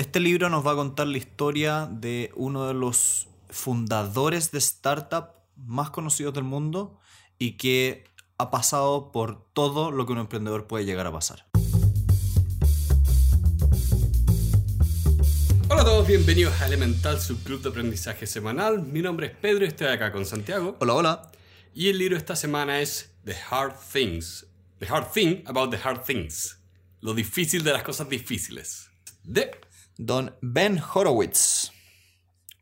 Este libro nos va a contar la historia de uno de los fundadores de startup más conocidos del mundo y que ha pasado por todo lo que un emprendedor puede llegar a pasar. Hola a todos, bienvenidos a Elemental, su club de aprendizaje semanal. Mi nombre es Pedro y estoy acá con Santiago. Hola, hola. Y el libro esta semana es The Hard Things. The Hard Thing About the Hard Things. Lo difícil de las cosas difíciles. De Don Ben Horowitz.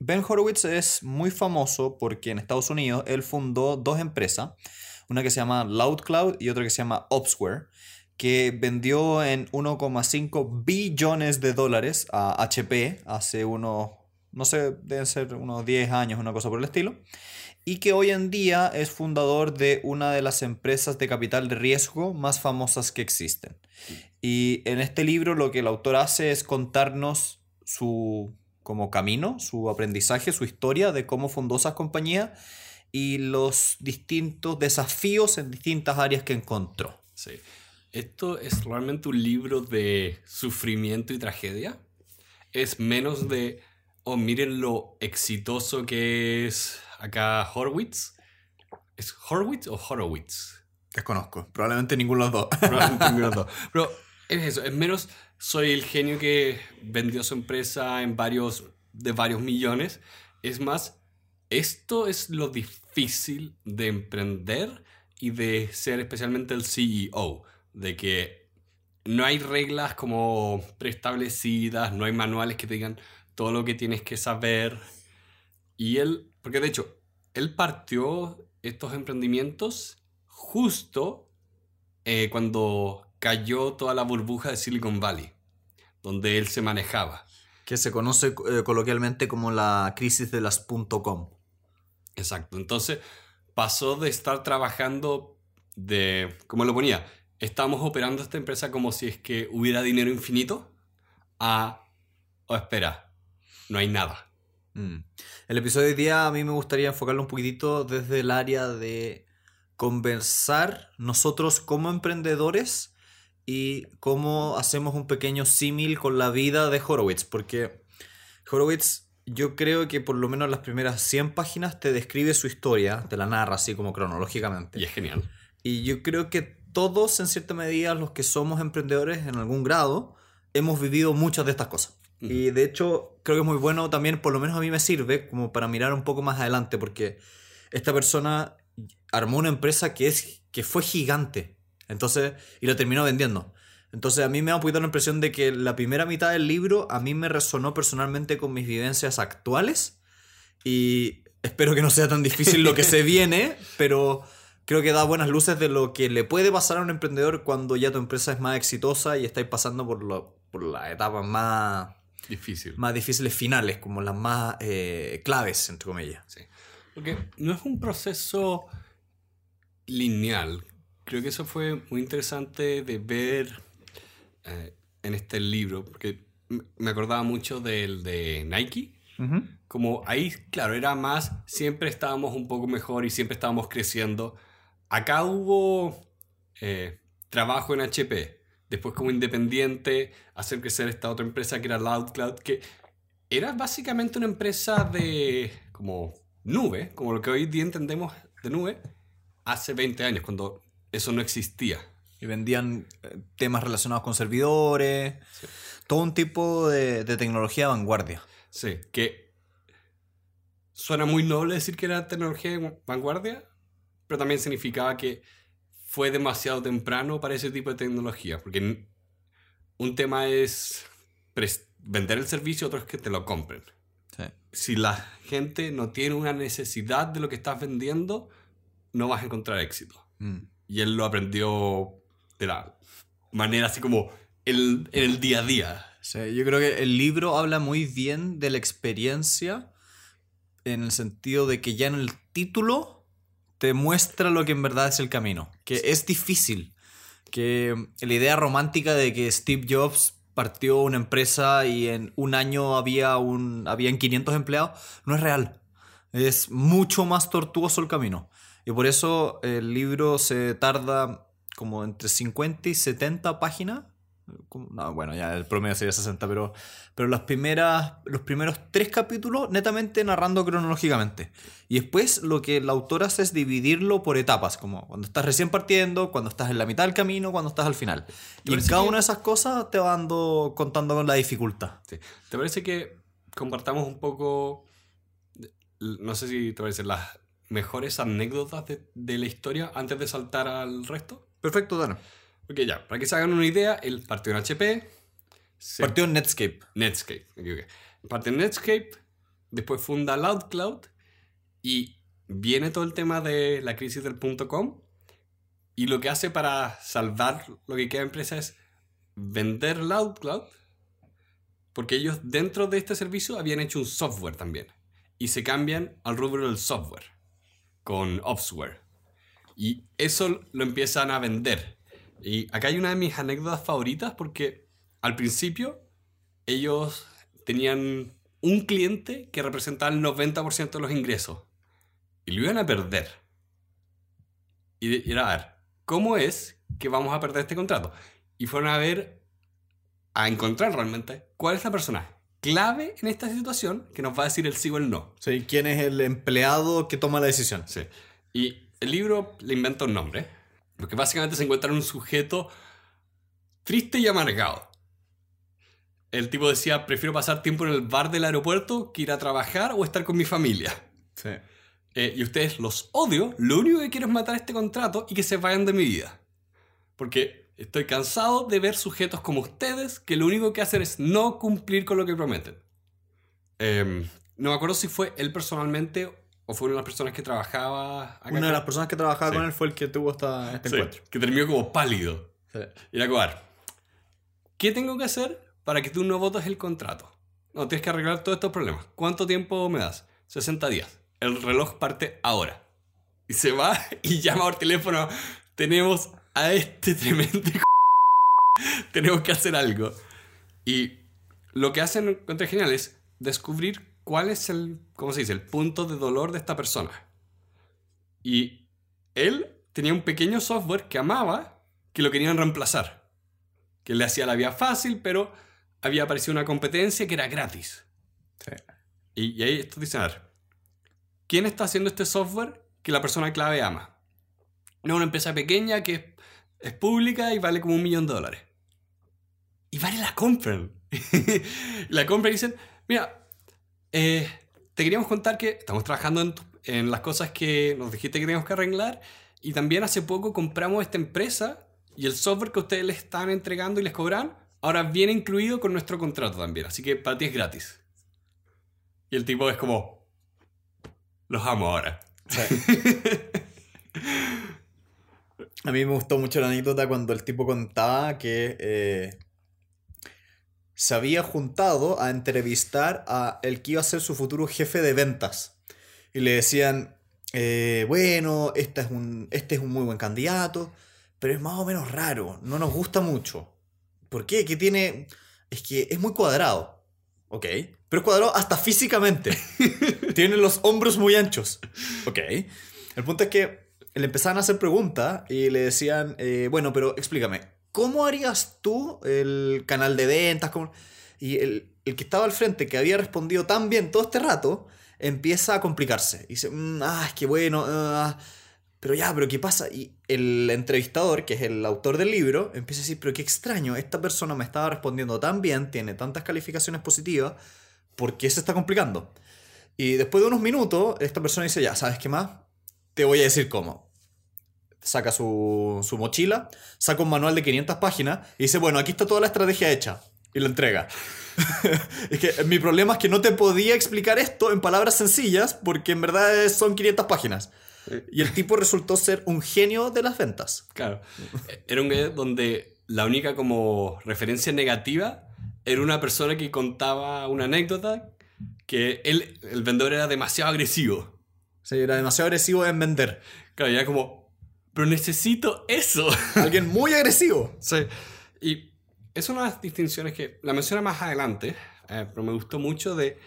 Ben Horowitz es muy famoso porque en Estados Unidos él fundó dos empresas, una que se llama LoudCloud y otra que se llama Opsware, que vendió en 1,5 billones de dólares a HP hace unos, no sé, deben ser unos 10 años, una cosa por el estilo, y que hoy en día es fundador de una de las empresas de capital de riesgo más famosas que existen. Y en este libro lo que el autor hace es contarnos su como camino, su aprendizaje, su historia de cómo fundó esas compañías y los distintos desafíos en distintas áreas que encontró. Sí. Esto es realmente un libro de sufrimiento y tragedia. Es menos de, oh, miren lo exitoso que es acá Horowitz. ¿Es Horowitz o Horowitz? Desconozco. Probablemente ninguno de los dos. Probablemente ninguno de los dos. Pero es eso, es menos soy el genio que vendió su empresa en varios, de varios millones. Es más, esto es lo difícil de emprender y de ser especialmente el CEO. De que no hay reglas como preestablecidas, no hay manuales que te digan todo lo que tienes que saber. Y él, porque de hecho, él partió estos emprendimientos justo eh, cuando cayó toda la burbuja de Silicon Valley, donde él se manejaba. Que se conoce eh, coloquialmente como la crisis de las .com. Exacto. Entonces pasó de estar trabajando de, como lo ponía, estamos operando esta empresa como si es que hubiera dinero infinito, a, oh, espera, no hay nada. Mm. El episodio de hoy día a mí me gustaría enfocarlo un poquitito desde el área de conversar nosotros como emprendedores y cómo hacemos un pequeño símil con la vida de Horowitz, porque Horowitz yo creo que por lo menos las primeras 100 páginas te describe su historia, te la narra así como cronológicamente. Y es genial. Y yo creo que todos, en cierta medida, los que somos emprendedores en algún grado, hemos vivido muchas de estas cosas. Y de hecho, creo que es muy bueno también, por lo menos a mí me sirve como para mirar un poco más adelante, porque esta persona armó una empresa que, es, que fue gigante. Entonces, y lo terminó vendiendo. Entonces a mí me da un poquito la impresión de que la primera mitad del libro a mí me resonó personalmente con mis vivencias actuales y espero que no sea tan difícil lo que se viene, pero creo que da buenas luces de lo que le puede pasar a un emprendedor cuando ya tu empresa es más exitosa y estáis pasando por, lo, por las etapas más, Difícil. más difíciles finales, como las más eh, claves, entre comillas. Sí. Porque no es un proceso lineal. Creo que eso fue muy interesante de ver eh, en este libro, porque me acordaba mucho del de Nike. Como ahí, claro, era más, siempre estábamos un poco mejor y siempre estábamos creciendo. Acá hubo eh, trabajo en HP, después como independiente, hacer crecer esta otra empresa que era LoudCloud, que era básicamente una empresa de como nube, como lo que hoy día entendemos de nube, hace 20 años, cuando eso no existía. Y vendían eh, temas relacionados con servidores, todo un tipo de, de tecnología de vanguardia. Sí, que suena muy noble decir que era tecnología de vanguardia, pero también significaba que fue demasiado temprano para ese tipo de tecnología, porque un tema es vender el servicio, otro es que te lo compren. Sí. Si la gente no tiene una necesidad de lo que estás vendiendo, no vas a encontrar éxito. Mm. Y él lo aprendió de la manera así como el, en el día a día. Sí, yo creo que el libro habla muy bien de la experiencia en el sentido de que ya en el título te muestra lo que en verdad es el camino, que es difícil, que la idea romántica de que Steve Jobs partió una empresa y en un año había un habían 500 empleados no es real. Es mucho más tortuoso el camino. Y por eso el libro se tarda como entre 50 y 70 páginas No, bueno, ya el promedio sería 60, pero, pero las primeras, los primeros tres capítulos netamente narrando cronológicamente. Y después lo que el autor hace es dividirlo por etapas, como cuando estás recién partiendo, cuando estás en la mitad del camino, cuando estás al final. Y en cada que- una de esas cosas te va dando, contando con la dificultad. Sí. ¿Te parece que compartamos un poco, no sé si te parece, las mejores anécdotas de, de la historia antes de saltar al resto? Perfecto, Dano. Ok, ya, para que se hagan una idea, él partió en HP, se- Partió en Netscape. Netscape, me equivoqué. Partió en Netscape, después funda LoudCloud y viene todo el tema de la crisis del punto .com y lo que hace para salvar lo que queda de empresa es vender LoudCloud porque ellos dentro de este servicio habían hecho un software también y se cambian al rubro del software con Opsware y eso lo empiezan a vender y acá hay una de mis anécdotas favoritas porque al principio ellos tenían un cliente que representaba el 90% de los ingresos y lo iban a perder. Y era, a ver, ¿cómo es que vamos a perder este contrato? Y fueron a ver, a encontrar realmente cuál es la persona clave en esta situación que nos va a decir el sí o el no. Sí, ¿Quién es el empleado que toma la decisión? Sí. Y el libro le inventa un nombre, porque básicamente se encuentra en un sujeto triste y amargado. El tipo decía, prefiero pasar tiempo en el bar del aeropuerto que ir a trabajar o estar con mi familia. Sí. Eh, y ustedes los odio, lo único que quiero es matar este contrato y que se vayan de mi vida. Porque estoy cansado de ver sujetos como ustedes que lo único que hacen es no cumplir con lo que prometen. Em, no me acuerdo si fue él personalmente o fue una de las personas que trabajaba acá. Una de las personas que trabajaba Sí. con él fue el que tuvo esta, este Sí, encuentro. que terminó como pálido. Sí. Y era como, ¿qué tengo que hacer para que tú no votes el contrato? No, tienes que arreglar todos estos problemas. ¿Cuánto tiempo me das? 60 días. El reloj parte ahora. Y se va y llama por teléfono. Tenemos a este tremendo... Tenemos que hacer algo. Y lo que hacen contra genial es descubrir cuál es el, ¿cómo se dice? El punto de dolor de esta persona. Y él tenía un pequeño software que amaba que lo querían reemplazar. Que le hacía la vida fácil, pero había aparecido una competencia que era gratis. Sí. Y, y ahí esto dicen, a ver, ¿quién está haciendo este software que la persona clave ama? No, una empresa pequeña que es, es pública y vale como un millón de dólares. Y vale la compran. la compran y dicen, mira, eh, te queríamos contar que estamos trabajando en, las cosas que nos dijiste que teníamos que arreglar y también hace poco compramos esta empresa y el software que ustedes les están entregando y les cobran ahora viene incluido con nuestro contrato también, así que para ti es gratis. Y el tipo es como, los amo ahora. A mí me gustó mucho la anécdota cuando el tipo contaba que eh, se había juntado a entrevistar a el que iba a ser su futuro jefe de ventas. Y le decían, eh, bueno, este es, un, este es un muy buen candidato, pero es más o menos raro, no nos gusta mucho. ¿Por qué? Que tiene... Es que es muy cuadrado. Ok. Pero es cuadrado hasta físicamente. tiene los hombros muy anchos. Ok. El punto es que le empezaban a hacer preguntas y le decían, eh, bueno, pero explícame, ¿cómo harías tú el canal de ventas? ¿Cómo-?" Y el, el que estaba al frente, que había respondido tan bien todo este rato, empieza a complicarse. Y dice, "Mm, ah, es que bueno, ah, pero ya, pero ¿qué pasa? Y el entrevistador, que es el autor del libro, empieza a decir, pero qué extraño, esta persona me estaba respondiendo tan bien, tiene tantas calificaciones positivas, ¿por qué se está complicando? Y después de unos minutos, esta persona dice, ya, ¿sabes qué más? Te voy a decir cómo. Saca su, su mochila, saca un manual de 500 páginas y dice, bueno, aquí está toda la estrategia hecha. Y lo entrega. es que mi problema es que no te podía explicar esto en palabras sencillas porque en verdad son 500 páginas. Y el tipo resultó ser un genio de las ventas. Claro. Era un gallo donde la única como referencia negativa era una persona que contaba una anécdota que él, el vendedor era demasiado agresivo. Sí, era demasiado agresivo en vender. Claro, y era como, pero necesito eso. Alguien muy agresivo. Sí. Y es una de las distinciones que la menciona más adelante, eh, pero me gustó mucho de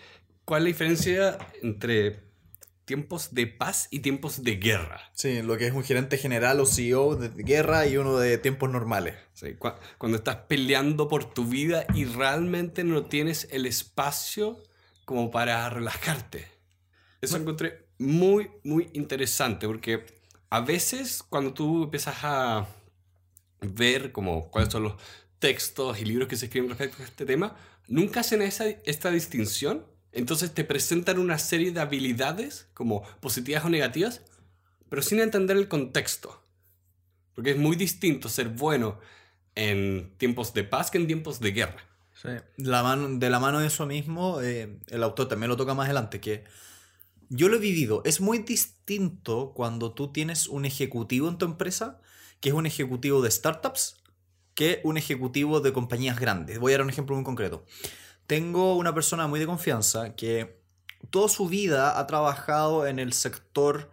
cuál es la diferencia entre tiempos de paz y tiempos de guerra. Sí, lo que es un gerente general o CEO de guerra y uno de tiempos normales. Sí, cuando estás peleando por tu vida y realmente no tienes el espacio como para relajarte. Eso encontré muy, muy interesante porque a veces cuando tú empiezas a ver como cuáles son los textos y libros que se escriben respecto a este tema, nunca hacen esa, esta distinción. Entonces te presentan una serie de habilidades como positivas o negativas, pero sin entender el contexto. Porque es muy distinto ser bueno en tiempos de paz que en tiempos de guerra. Sí. De la mano de eso mismo, eh, el autor también lo toca más adelante, que yo lo he vivido. Es muy distinto cuando tú tienes un ejecutivo en tu empresa, que es un ejecutivo de startups, que un ejecutivo de compañías grandes. Voy a dar un ejemplo muy concreto. Tengo una persona muy de confianza que toda su vida ha trabajado en el sector,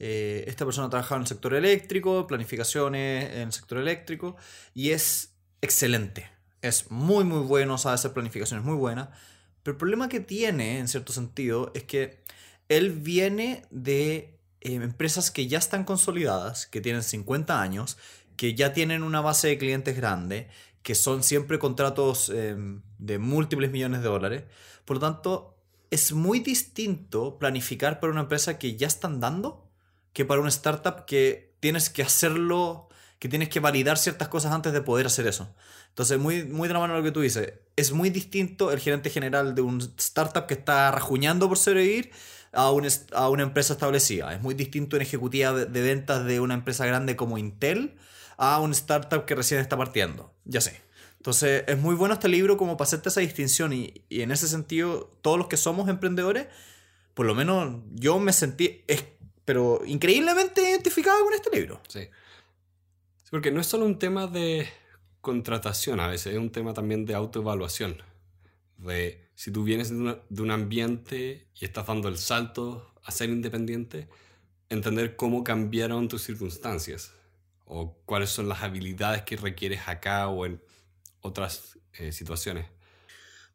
eh, esta persona ha trabajado en el sector eléctrico, planificaciones en el sector eléctrico, y es excelente. Es muy, muy bueno, sabe hacer planificaciones muy buenas. Pero el problema que tiene, en cierto sentido, es que él viene de eh, empresas que ya están consolidadas, que tienen 50 años, que ya tienen una base de clientes grande, que son siempre contratos em, de múltiples millones de dólares. Por lo tanto, es muy distinto planificar para una empresa que ya están dando que para una startup que tienes que hacerlo, que tienes que validar ciertas cosas antes de poder hacer eso. Entonces, muy, muy de la mano lo que tú dices. Es muy distinto el gerente general de un startup que está rajuñando por sobrevivir a, a una empresa establecida. Es muy distinto en ejecutiva de, ventas de una empresa grande como Intel a un startup que recién está partiendo. Ya sé. Entonces, es muy bueno este libro como para hacerte esa distinción y, y en ese sentido, todos los que somos emprendedores, por lo menos yo me sentí, es, pero increíblemente identificado con este libro. Sí. sí. Porque no es solo un tema de contratación, a veces es un tema también de autoevaluación. De si tú vienes de, un ambiente y estás dando el salto a ser independiente, entender cómo cambiaron tus circunstancias o cuáles son las habilidades que requieres acá o en otras eh, situaciones.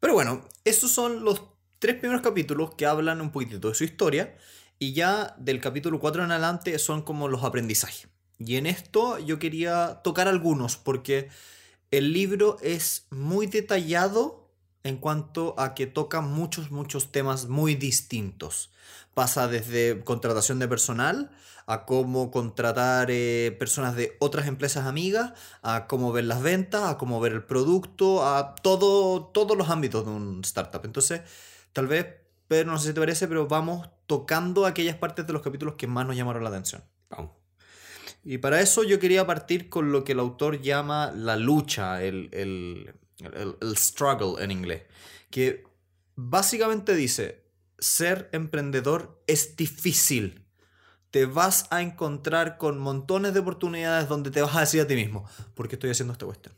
Pero bueno, esos son los tres primeros capítulos que hablan un poquitito de su historia y ya del capítulo 4 en adelante son como los aprendizajes. Y en esto yo quería tocar algunos porque el libro es muy detallado en cuanto a que toca muchos, muchos temas muy distintos. Pasa desde contratación de personal a cómo contratar eh, personas de otras empresas amigas, a cómo ver las ventas, a cómo ver el producto, a todo, todos los ámbitos de un startup. Entonces, tal vez, Pedro, no sé si te parece, pero vamos tocando aquellas partes de los capítulos que más nos llamaron la atención. Vamos. Y para eso yo quería partir con lo que el autor llama la lucha, el, el, struggle en inglés, que básicamente dice, ser emprendedor es difícil. Te vas a encontrar con montones de oportunidades donde te vas a decir a ti mismo, ¿por qué estoy haciendo esta cuestión?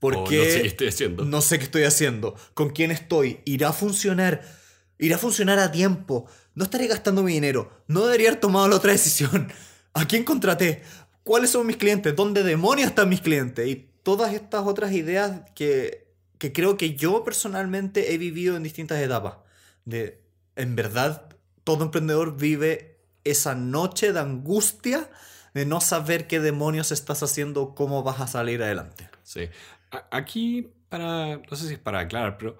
Porque no sé qué estoy haciendo. No sé qué estoy haciendo. ¿Con quién estoy? ¿Irá a funcionar? ¿Irá a funcionar a tiempo? ¿No estaré gastando mi dinero? ¿No debería haber tomado la otra decisión? ¿A quién contraté? ¿Cuáles son mis clientes? ¿Dónde demonios están mis clientes? Y todas estas otras ideas que, creo que yo personalmente he vivido en distintas etapas. De, en verdad, todo emprendedor vive esa noche de angustia de no saber qué demonios estás haciendo, cómo vas a salir adelante. Sí. Aquí, para, no sé si es para aclarar, pero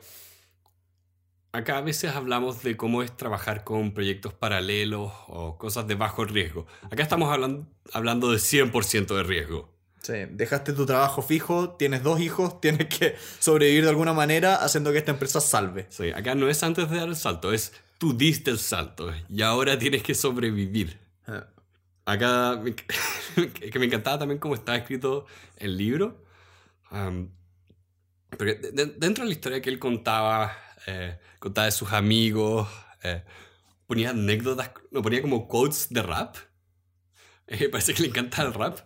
acá a veces hablamos de cómo es trabajar con proyectos paralelos o cosas de bajo riesgo. Acá estamos hablando, hablando de 100% de riesgo. Sí, dejaste tu trabajo fijo, tienes dos hijos, tienes que sobrevivir de alguna manera haciendo que esta empresa salve. Sí, acá no es antes de dar el salto, es tú diste el salto y ahora tienes que sobrevivir. Ah. Acá, que me encantaba también cómo está escrito el libro. porque dentro de la historia que él contaba, eh, contaba de sus amigos, eh, ponía anécdotas, no, ponía como quotes de rap. Eh, parece que le encanta el rap.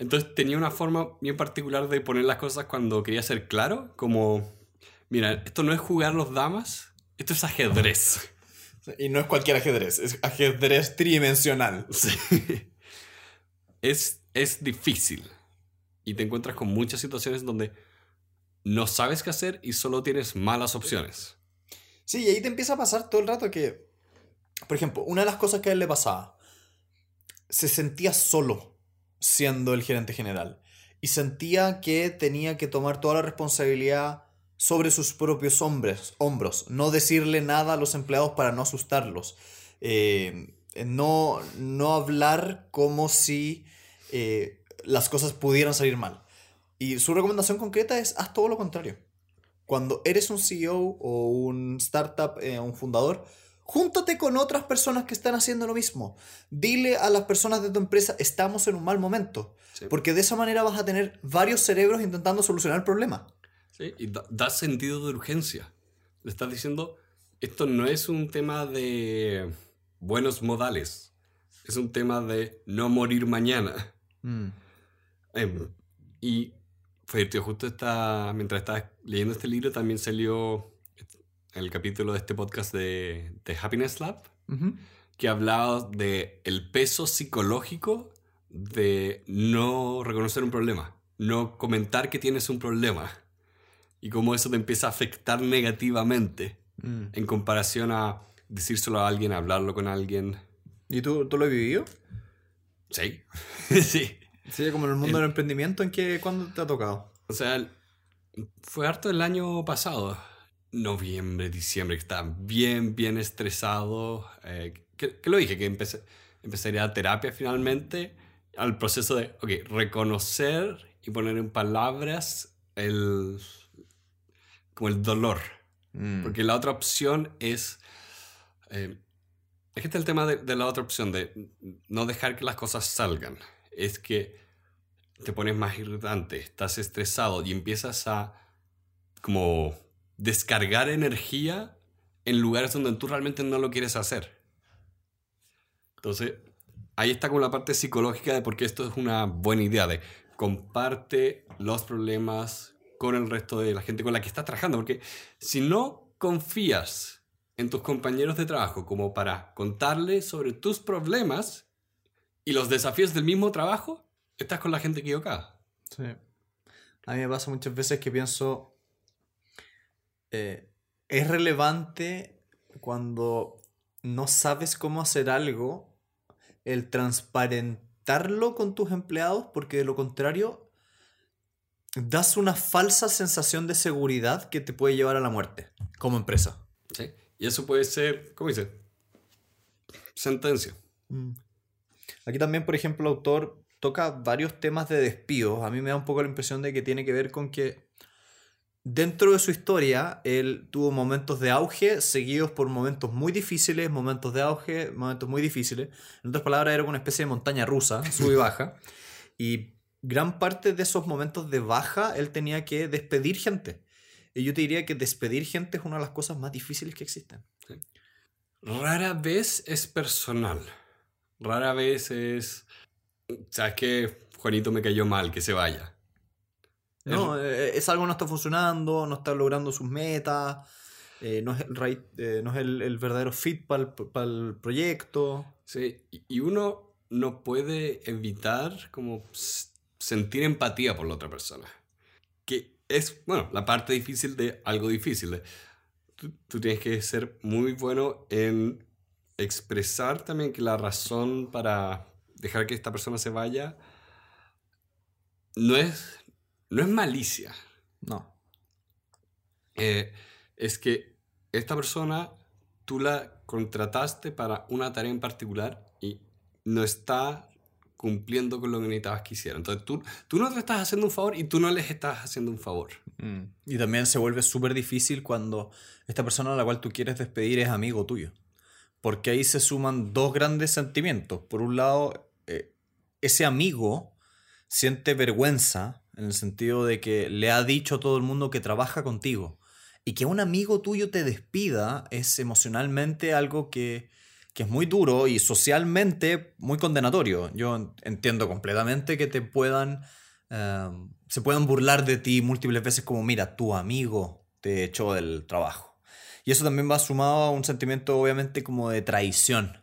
Entonces tenía una forma bien particular de poner las cosas cuando quería ser claro, como, mira, esto no es jugar los damas, esto es ajedrez. Y no es cualquier ajedrez, es ajedrez tridimensional. Sí. Es, es difícil. Y te encuentras con muchas situaciones donde no sabes qué hacer y solo tienes malas opciones. Sí, y ahí te empieza a pasar todo el rato que por ejemplo, una de las cosas que a él le pasaba, se sentía solo siendo el gerente general y sentía que tenía que tomar toda la responsabilidad sobre sus propios hombres, hombros, no decirle nada a los empleados para no asustarlos, eh, no, no hablar como si eh, las cosas pudieran salir mal. Y su recomendación concreta es haz todo lo contrario. Cuando eres un CEO o un startup, eh, un fundador, júntate con otras personas que están haciendo lo mismo. Dile a las personas de tu empresa, estamos en un mal momento. Porque de esa manera vas a tener varios cerebros intentando solucionar el problema. Sí, y da, sentido de urgencia. Le estás diciendo, esto no es un tema de buenos modales. Es un tema de no morir mañana. Mm. Em, y fue justo esta, mientras estaba leyendo este libro también salió el capítulo de este podcast de, de Happiness Lab, que hablaba de el peso psicológico de no reconocer un problema, no comentar que tienes un problema y cómo eso te empieza a afectar negativamente mm. en comparación a decírselo a alguien, hablarlo con alguien. ¿Y tú, tú lo has vivido? Sí, sí. Sí, como en el mundo del emprendimiento, ¿en qué, cuándo te ha tocado? O sea, fue harto el año pasado, noviembre, diciembre, que estaba bien, bien estresado. Eh, que, lo dije, que empecé, empezaría a terapia finalmente, al proceso de, ok, reconocer y poner en palabras el, como el dolor. Mm. Porque la otra opción es eh, es que está el tema de, la otra opción, de no dejar que las cosas salgan. Es que te pones más irritante, estás estresado y empiezas a como descargar energía en lugares donde tú realmente no lo quieres hacer. Entonces, ahí está con la parte psicológica de por qué esto es una buena idea, de comparte los problemas con el resto de la gente con la que estás trabajando, porque si no confías en tus compañeros de trabajo como para contarles sobre tus problemas y los desafíos del mismo trabajo, estás con la gente equivocada. Sí. A mí me pasa muchas veces que pienso, eh, es relevante cuando no sabes cómo hacer algo, el transparentarlo con tus empleados, porque de lo contrario, das una falsa sensación de seguridad que te puede llevar a la muerte como empresa. Sí. Y eso puede ser, ¿cómo dice? Sentencia. Mm. Aquí también, por ejemplo, el autor toca varios temas de despidos. A mí me da un poco la impresión de que tiene que ver con que dentro de su historia él tuvo momentos de auge seguidos por momentos muy difíciles, momentos de auge, momentos muy difíciles. En otras palabras, era una especie de montaña rusa, sube y baja. Y gran parte de esos momentos de baja él tenía que despedir gente. Y yo te diría que despedir gente es una de las cosas más difíciles que existen. Rara vez es personal. Rara vez es. ¿Sabes qué? Juanito me cayó mal, que se vaya. No, eh, es, algo que no está funcionando, no está logrando sus metas, eh, no es, el, eh, no es el, verdadero fit para el, proyecto. Sí, y uno no puede evitar como sentir empatía por la otra persona. Que es, bueno, la parte difícil de algo difícil. Tú, tienes que ser muy bueno en expresar también que la razón para dejar que esta persona se vaya no es, no es malicia. No. Eh, es que esta persona tú la contrataste para una tarea en particular y no está cumpliendo con lo que necesitabas que hicieran. Entonces tú, tú no te estás haciendo un favor y tú no les estás haciendo un favor. Mm. Y también se vuelve súper difícil cuando esta persona a la cual tú quieres despedir es amigo tuyo. Porque ahí se suman dos grandes sentimientos. Por un lado, eh, ese amigo siente vergüenza en el sentido de que le ha dicho a todo el mundo que trabaja contigo. Y que un amigo tuyo te despida es emocionalmente algo que que es muy duro y socialmente muy condenatorio. Yo entiendo completamente que te puedan, em, se puedan burlar de ti múltiples veces como, mira, tu amigo te echó del trabajo. Y eso también va sumado a un sentimiento obviamente como de traición.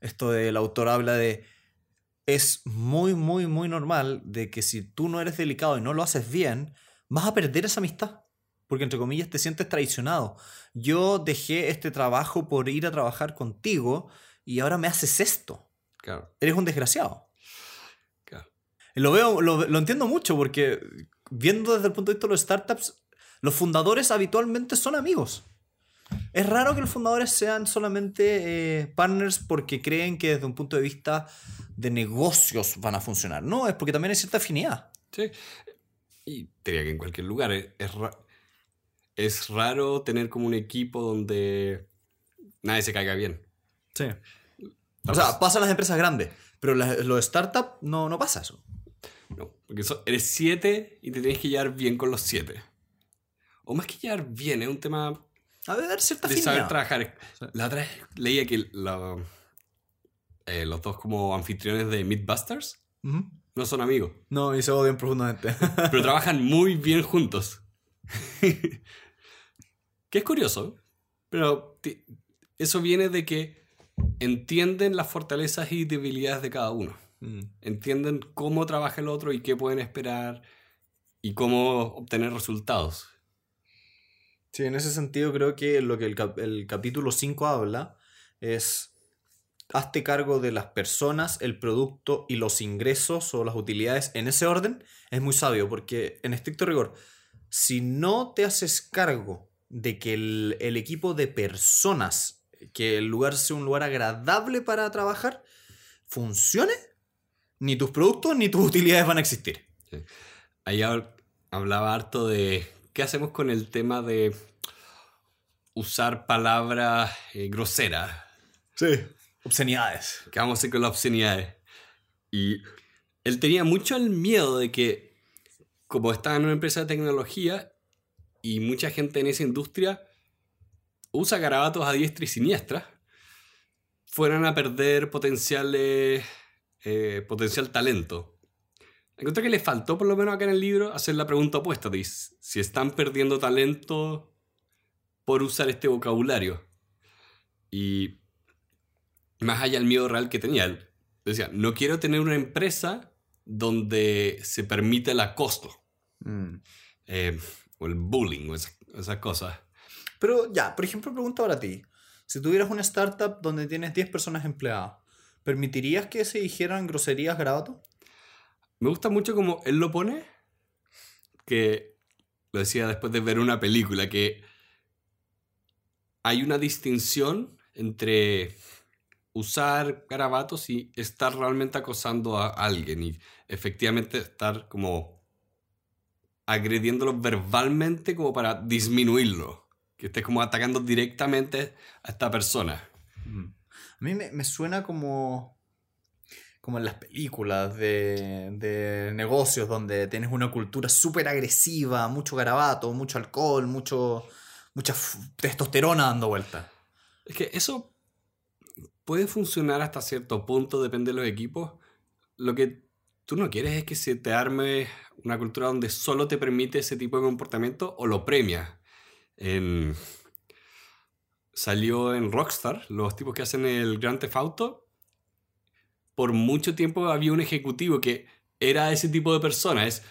Esto del autor habla de, es muy, muy, muy normal de que si tú no eres delicado y no lo haces bien, vas a perder esa amistad. porque entre comillas te sientes traicionado. Yo dejé este trabajo por ir a trabajar contigo y ahora me haces esto. Claro, Eres un desgraciado. claro. Lo veo, lo, lo entiendo mucho porque viendo desde el punto de vista de los startups, los fundadores habitualmente son amigos. Es raro que los fundadores sean solamente eh, partners porque creen que desde un punto de vista de negocios van a funcionar. No, es porque también hay cierta afinidad. Sí. Y diría que en cualquier lugar es, es, ra- es raro tener como un equipo donde nadie se caiga bien. Sí. O sea, pasa en las empresas grandes, pero las- los startups no, no pasa eso. No, porque so- eres siete y te tienes que llevar bien con los siete. O más que llevar bien, es un tema A ver, cierta de saber trabajar. La otra vez leía que la- eh, los dos como anfitriones de Mythbusters no son amigos, No, y se odian profundamente. pero trabajan muy bien juntos. que es curioso, pero eso viene de que entienden las fortalezas y debilidades de cada uno. Mm. Entienden cómo trabaja el otro y qué pueden esperar y cómo obtener resultados. Sí, en ese sentido creo que lo que el, cap- el capítulo 5 habla es hazte cargo de las personas, el producto y los ingresos o las utilidades en ese orden. Es muy sabio porque en estricto rigor, si no te haces cargo de que el, el equipo de personas, que el lugar sea un lugar agradable para trabajar, funcione, ni tus productos ni tus utilidades van a existir. Ahí hab- hablaba harto de qué hacemos con el tema de usar palabras eh, groseras. Sí. Obscenidades. ¿Qué vamos a hacer con las obscenidades? Y él tenía mucho el miedo de que, como estaba en una empresa de tecnología y mucha gente en esa industria usa garabatos a diestra y siniestra, fueran a perder potenciales, eh, potencial talento. Encontré que le faltó, por lo menos acá en el libro, hacer la pregunta opuesta de si están perdiendo talento por usar este vocabulario. Y más allá del miedo real que tenía, él decía, no quiero tener una empresa donde se permite el acoso, Mm. eh, o el bullying, o esa- esas cosas. Pero ya, por ejemplo, pregunta para ti. Si tuvieras una startup donde tienes 10 personas empleadas, ¿permitirías que se dijeran groserías garabato? Me gusta mucho como él lo pone, que lo decía después de ver una película, que hay una distinción entre usar garabatos y estar realmente acosando a alguien y efectivamente estar como agrediéndolo verbalmente como para disminuirlo, que estés como atacando directamente a esta persona. A mí me, me suena como, como en las películas de, de negocios donde tienes una cultura súper agresiva, mucho garabato, mucho alcohol, mucho, mucha testosterona dando vuelta. Es que eso puede funcionar hasta cierto punto, depende de los equipos. Lo que tú no quieres es que se te arme una cultura donde solo te permite ese tipo de comportamiento o lo premia. En- Salió en Rockstar, los tipos que hacen el Grand Theft Auto. Por mucho tiempo había un ejecutivo que era ese tipo de persona. Es,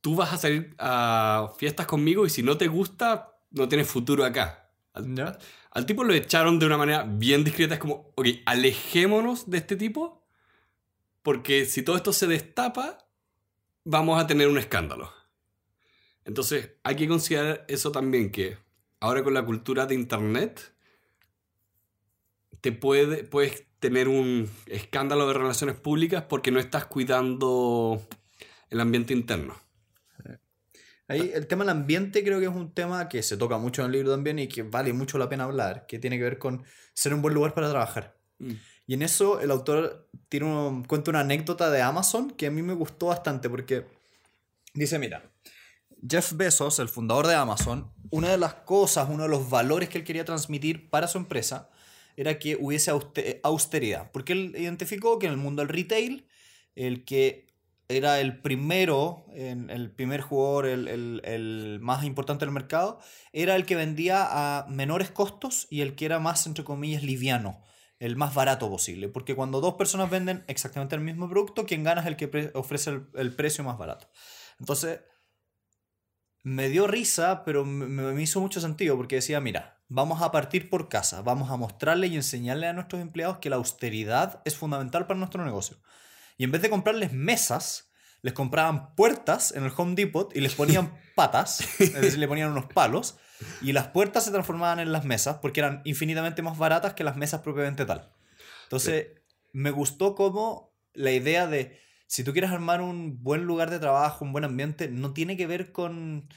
tú vas a salir a fiestas conmigo y si no te gusta, no tienes futuro acá. Al tipo lo echaron de una manera bien discreta. Es como, ok, alejémonos de este tipo. Porque si todo esto se destapa, vamos a tener un escándalo. Entonces, hay que considerar eso también, que ahora con la cultura de Internet, te puede, puedes tener un escándalo de relaciones públicas porque no estás cuidando el ambiente interno. Ahí el tema del ambiente creo que es un tema que se toca mucho en el libro también y que vale mucho la pena hablar, que tiene que ver con ser un buen lugar para trabajar. Mm. Y en eso el autor tiene un- cuenta una anécdota de Amazon que a mí me gustó bastante porque dice, mira, Jeff Bezos, el fundador de Amazon, una de las cosas, uno de los valores que él quería transmitir para su empresa era que hubiese auste- austeridad, porque él identificó que en el mundo del retail, el que era el primero, en- el primer jugador, el, el- el más importante del mercado, era el que vendía a menores costos y el que era más, entre comillas, liviano, el más barato posible. Porque cuando dos personas venden exactamente el mismo producto, quien gana es el que ofrece el, el precio más barato. Entonces, me dio risa, pero me, me hizo mucho sentido porque decía, mira, vamos a partir por casa, vamos a mostrarle y enseñarle a nuestros empleados que la austeridad es fundamental para nuestro negocio. Y en vez de comprarles mesas, les compraban puertas en el Home Depot y les ponían patas, es decir, le ponían unos palos, y las puertas se transformaban en las mesas porque eran infinitamente más baratas que las mesas propiamente tal. Entonces, me gustó como la idea de, si tú quieres armar un buen lugar de trabajo, un buen ambiente, no tiene que ver con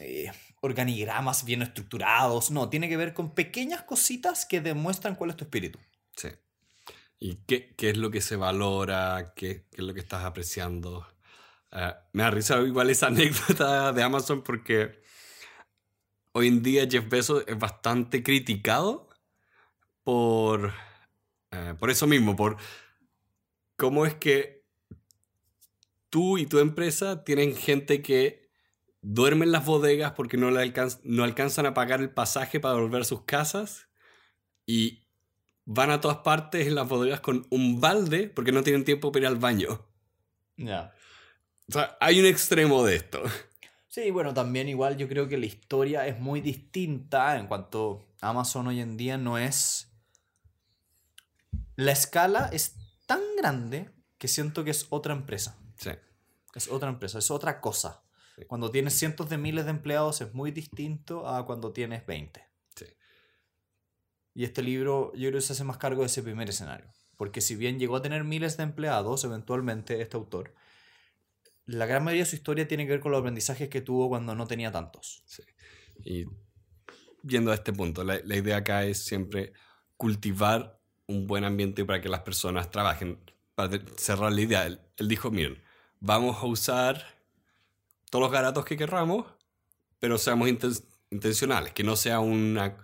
eh, organigramas bien estructurados, no, tiene que ver con pequeñas cositas que demuestran cuál es tu espíritu. Sí. ¿Y qué, qué es lo que se valora? ¿Qué, qué es lo que estás apreciando? Eh, me ha risa igual esa anécdota de Amazon porque hoy en día Jeff Bezos es bastante criticado por, eh, por eso mismo, por cómo es que tú y tu empresa tienen gente que duerme en las bodegas porque no, le no alcanzan a pagar el pasaje para volver a sus casas y van a todas partes en las bodegas con un balde porque no tienen tiempo para ir al baño. Ya. O sea, hay un extremo de esto. Sí, bueno, también igual yo creo que la historia es muy distinta en cuanto Amazon hoy en día no es... La escala es tan grande que siento que es otra empresa. Sí. Es otra empresa, es otra cosa. Cuando tienes cientos de miles de empleados es muy distinto a cuando tienes 20. Y este libro yo creo que se hace más cargo de ese primer escenario. Porque si bien llegó a tener miles de empleados, eventualmente este autor, la gran mayoría de su historia tiene que ver con los aprendizajes que tuvo cuando no tenía tantos. Sí. Y yendo a este punto, la, la idea acá es siempre cultivar un buen ambiente para que las personas trabajen. Para cerrar la idea, él, él dijo, miren, vamos a usar todos los garatos que querramos, pero seamos inten intencionales, que no sea una...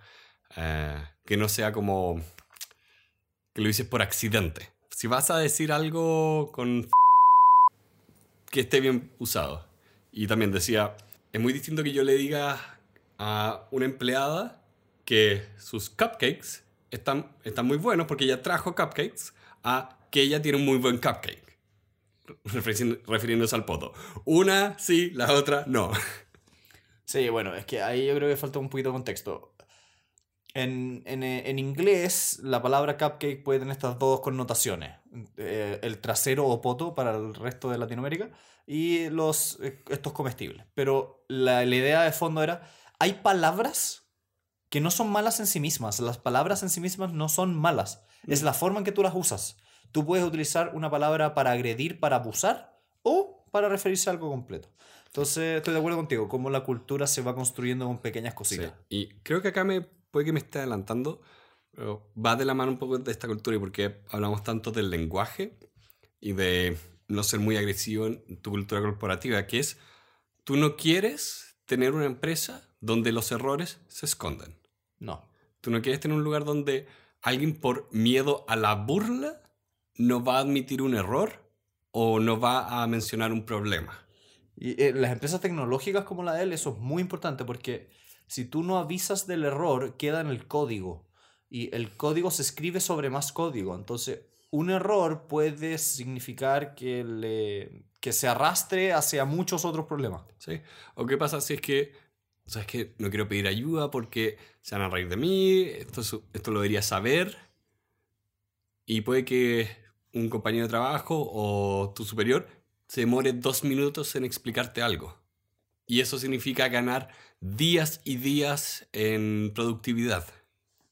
Uh, que no sea como que lo dices por accidente. Si vas a decir algo con que esté bien usado. Y también decía, es muy distinto que yo le diga a una empleada que sus cupcakes están, están muy buenos porque ella trajo cupcakes a que ella tiene un muy buen cupcake. Refiriéndose al poto. Una sí, la otra no. Sí, bueno, es que ahí yo creo que falta un poquito de contexto. En, en, en, inglés, la palabra cupcake puede tener estas dos connotaciones: eh, el trasero o poto para el resto de Latinoamérica y los, eh, estos comestibles. Pero la, la, idea de fondo era: hay palabras que no son malas en sí mismas. Las palabras en sí mismas no son malas. Mm. Es la forma en que tú las usas. Tú puedes utilizar una palabra para agredir, para abusar o para referirse a algo completo. Entonces, estoy de acuerdo contigo, cómo la cultura se va construyendo con pequeñas cositas. Sí. Y creo que acá me puede que me esté adelantando, pero va de la mano un poco de esta cultura y porque hablamos tanto del lenguaje y de no ser muy agresivo en tu cultura corporativa, que es, tú no quieres tener una empresa donde los errores se escondan. No. Tú no quieres tener un lugar donde alguien por miedo a la burla no va a admitir un error o no va a mencionar un problema. Y eh, las empresas tecnológicas como la de él, eso es muy importante porque si tú no avisas del error, queda en el código. Y el código se escribe sobre más código. Entonces, un error puede significar que, le, que se arrastre hacia muchos otros problemas. Sí. ¿O qué pasa si es que, o que no quiero pedir ayuda porque se van a reír de mí, esto, esto lo debería saber? Y puede que un compañero de trabajo o tu superior se demore dos minutos en explicarte algo. Y eso significa ganar días y días en productividad.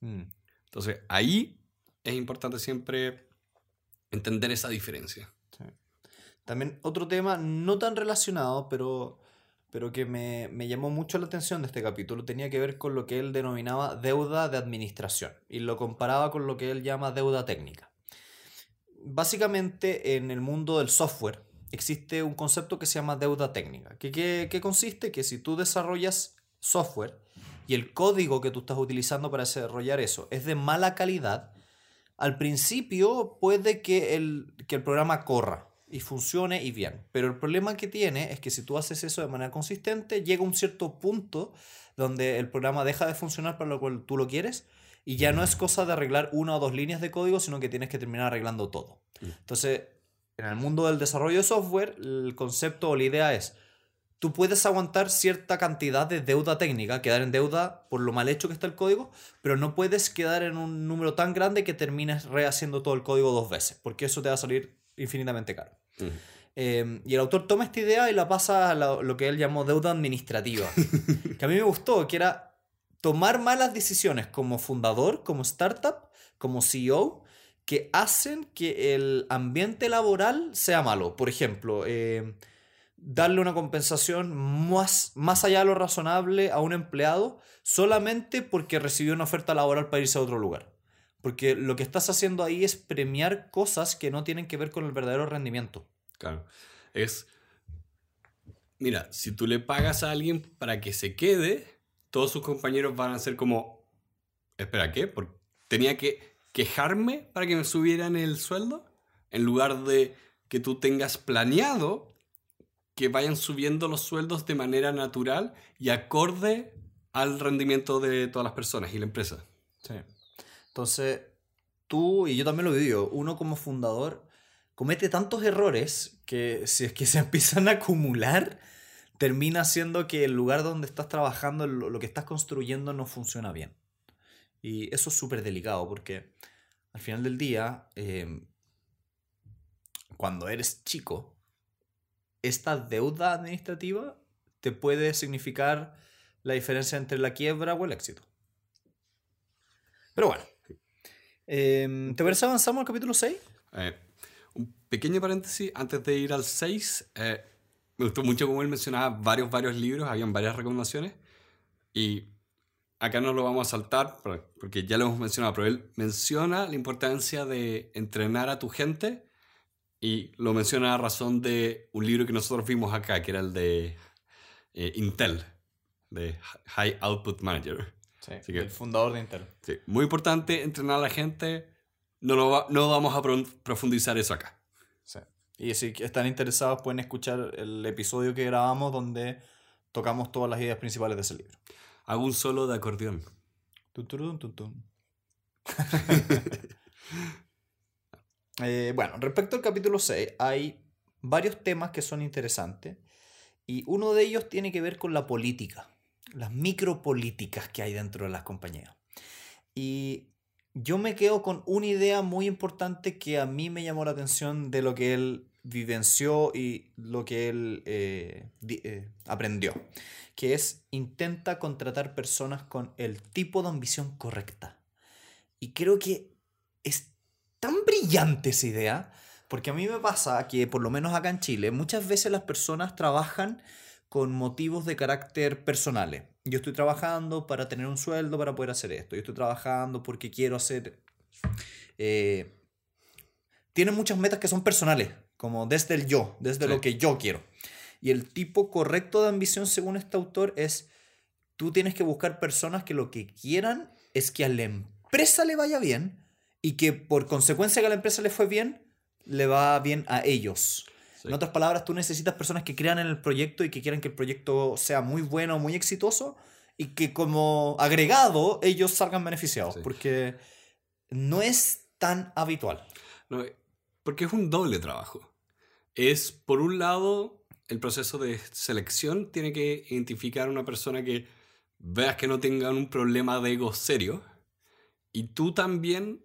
Mm. Entonces, ahí es importante siempre entender esa diferencia. Sí. También otro tema no tan relacionado, pero, pero que me, me, llamó mucho la atención de este capítulo, tenía que ver con lo que él denominaba deuda de administración y lo comparaba con lo que él llama deuda técnica. Básicamente, en el mundo del software existe un concepto que se llama deuda técnica. ¿Qué, qué, qué consiste? Que si tú desarrollas software y el código que tú estás utilizando para desarrollar eso es de mala calidad, al principio puede que el, que el programa corra y funcione y bien. Pero el problema que tiene es que si tú haces eso de manera consistente, llega un cierto punto donde el programa deja de funcionar para lo cual tú lo quieres y ya no es cosa de arreglar una o dos líneas de código, sino que tienes que terminar arreglando todo. Entonces, en el mundo del desarrollo de software, el concepto o la idea es, tú puedes aguantar cierta cantidad de deuda técnica, quedar en deuda por lo mal hecho que está el código, pero no puedes quedar en un número tan grande que termines rehaciendo todo el código dos veces, porque eso te va a salir infinitamente caro. Eh, y el autor toma esta idea y la pasa a lo, lo que él llamó deuda administrativa, que a mí me gustó, que era tomar malas decisiones como fundador, como startup, como CEO, que hacen que el ambiente laboral sea malo. Por ejemplo, eh, darle una compensación más, más allá de lo razonable a un empleado solamente porque recibió una oferta laboral para irse a otro lugar. Porque lo que estás haciendo ahí es premiar cosas que no tienen que ver con el verdadero rendimiento. Claro. Es. Mira, si tú le pagas a alguien para que se quede, todos sus compañeros van a ser como. Espera, ¿qué? ¿Por- ¿Tenía que quejarme para que me subieran el sueldo? En lugar de que tú tengas planeado que vayan subiendo los sueldos de manera natural y acorde al rendimiento de todas las personas y la empresa. Sí. Entonces, tú y yo también lo digo, uno como fundador comete tantos errores que si es que se empiezan a acumular, termina siendo que el lugar donde estás trabajando, lo, lo que estás construyendo no funciona bien. Y eso es súper delicado porque al final del día, eh, cuando eres chico, esta deuda administrativa te puede significar la diferencia entre la quiebra o el éxito. Pero bueno. Eh, ¿Te parece avanzamos al capítulo 6? Eh, un pequeño paréntesis, antes de ir al 6, eh, me gustó mucho como él mencionaba varios, varios libros, habían varias recomendaciones, y acá no lo vamos a saltar por- porque ya lo hemos mencionado, pero él menciona la importancia de entrenar a tu gente y lo menciona a razón de un libro que nosotros vimos acá, que era el de eh, Intel, de High Output Manager. Sí, Así que- el fundador de Intel. Sí, muy importante entrenar a la gente, no, lo va- no vamos a pro- profundizar eso acá. Sí. Y si están interesados pueden escuchar el episodio que grabamos donde tocamos todas las ideas principales de ese libro. Hago un solo de acordeón. Tun, turun, tun, tun. Eh, bueno, respecto al capítulo 6, hay varios temas que son interesantes y uno de ellos tiene que ver con la política, las micropolíticas que hay dentro de las compañías. Y yo me quedo con una idea muy importante que a mí me llamó la atención de lo que él vivenció y lo que él eh, eh, aprendió, que es intenta contratar personas con el tipo de ambición correcta. Y creo que es tan brillante esa idea, porque a mí me pasa que, por lo menos acá en Chile, muchas veces las personas trabajan con motivos de carácter personales. Yo estoy trabajando para tener un sueldo para poder hacer esto. Yo estoy trabajando porque quiero hacer... eh, tienen muchas metas que son personales, como desde el yo, desde Sí. lo que yo quiero. Y el tipo correcto de ambición, según este autor, es tú tienes que buscar personas que lo que quieran es que a la empresa le vaya bien y que por consecuencia que a la empresa le fue bien, le va bien a ellos. Sí. En otras palabras, tú necesitas personas que crean en el proyecto y que quieran que el proyecto sea muy bueno, muy exitoso y que como agregado ellos salgan beneficiados, Sí. porque no es tan habitual. No, eh, porque es un doble trabajo. Es, por un lado, el proceso de selección tiene que identificar una persona que veas que no tenga un problema de ego serio. Y tú también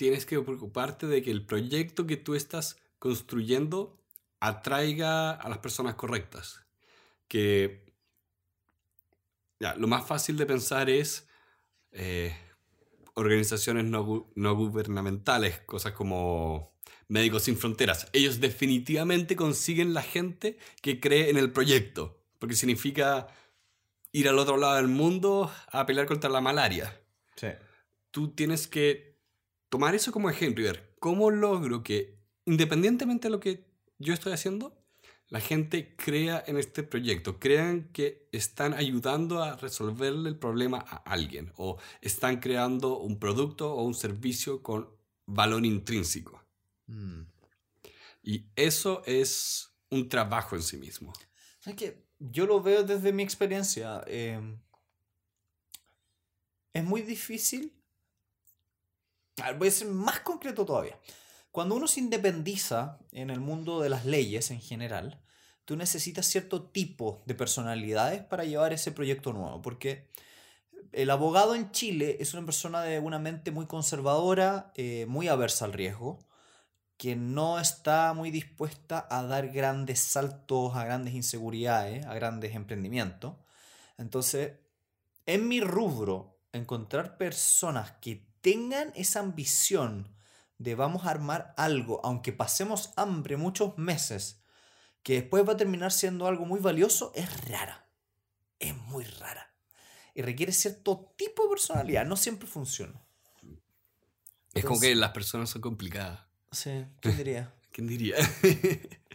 tienes que preocuparte de que el proyecto que tú estás construyendo atraiga a las personas correctas. Que ya, lo más fácil de pensar es eh, organizaciones no, no gubernamentales, cosas como Médicos Sin Fronteras. Ellos definitivamente consiguen la gente que cree en el proyecto, porque significa ir al otro lado del mundo a pelear contra la malaria Sí. tú tienes que tomar eso como ejemplo y ver cómo logro que, independientemente de lo que yo estoy haciendo, la gente crea en este proyecto, crean que están ayudando a resolverle el problema a alguien o están creando un producto o un servicio con valor intrínseco. Mm. Y eso es un trabajo en sí mismo. ¿Sabes qué? Yo lo veo desde mi experiencia. eh, es muy difícil. Voy a ser más concreto todavía. Cuando uno se independiza en el mundo de las leyes en general, tú necesitas cierto tipo de personalidades para llevar ese proyecto nuevo, porque el abogado en Chile es una persona de una mente muy conservadora, eh, muy aversa al riesgo, que no está muy dispuesta a dar grandes saltos, a grandes inseguridades, a grandes emprendimientos. Entonces, en mi rubro, encontrar personas que tengan esa ambición de vamos a armar algo, aunque pasemos hambre muchos meses, que después va a terminar siendo algo muy valioso, es rara. Es muy rara. Y requiere cierto tipo de personalidad. No siempre funciona. Es como que las personas son complicadas. Sí, ¿quién diría? ¿Quién diría?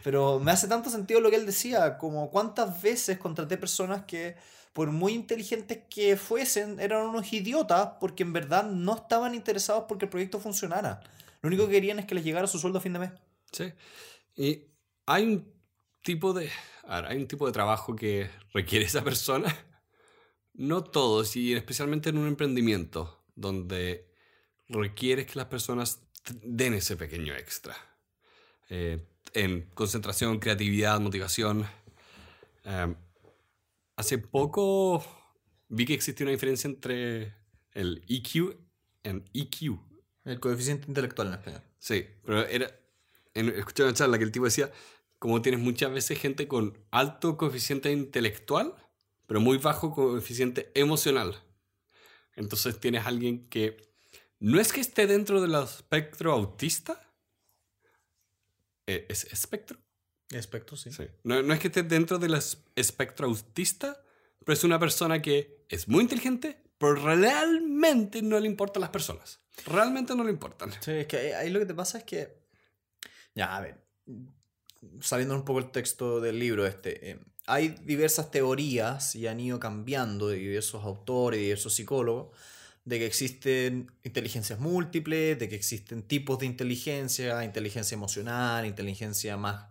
Pero me hace tanto sentido lo que él decía, como cuántas veces contraté personas que, por muy inteligentes que fuesen, eran unos idiotas porque en verdad no estaban interesados porque el proyecto funcionara. Lo único que querían es que les llegara su sueldo a fin de mes. Sí. Y hay un tipo de, hay un tipo de trabajo que requiere esa persona. No todos, y especialmente en un emprendimiento, donde requieres que las personas den ese pequeño extra. Eh, en concentración, creatividad, motivación. Em, hace poco vi que existía una diferencia entre el EQ y EQ. El coeficiente intelectual en español. Sí, pero era. En, escuché una charla que el tipo decía: como tienes muchas veces gente con alto coeficiente intelectual, pero muy bajo coeficiente emocional. Entonces tienes alguien que no es que esté dentro del espectro autista. Eh, ¿Es espectro? Espectro, sí. No, no, es que esté dentro del espectro autista, pero es una persona que es muy inteligente, pero realmente no le importan las personas. Realmente no le importan. Sí, es que ahí lo que te pasa es que. Ya, a ver. Saliendo un poco el texto del libro este. Eh, hay diversas teorías y han ido cambiando de diversos autores y diversos psicólogos de que existen inteligencias múltiples, de que existen tipos de inteligencia, inteligencia emocional, inteligencia más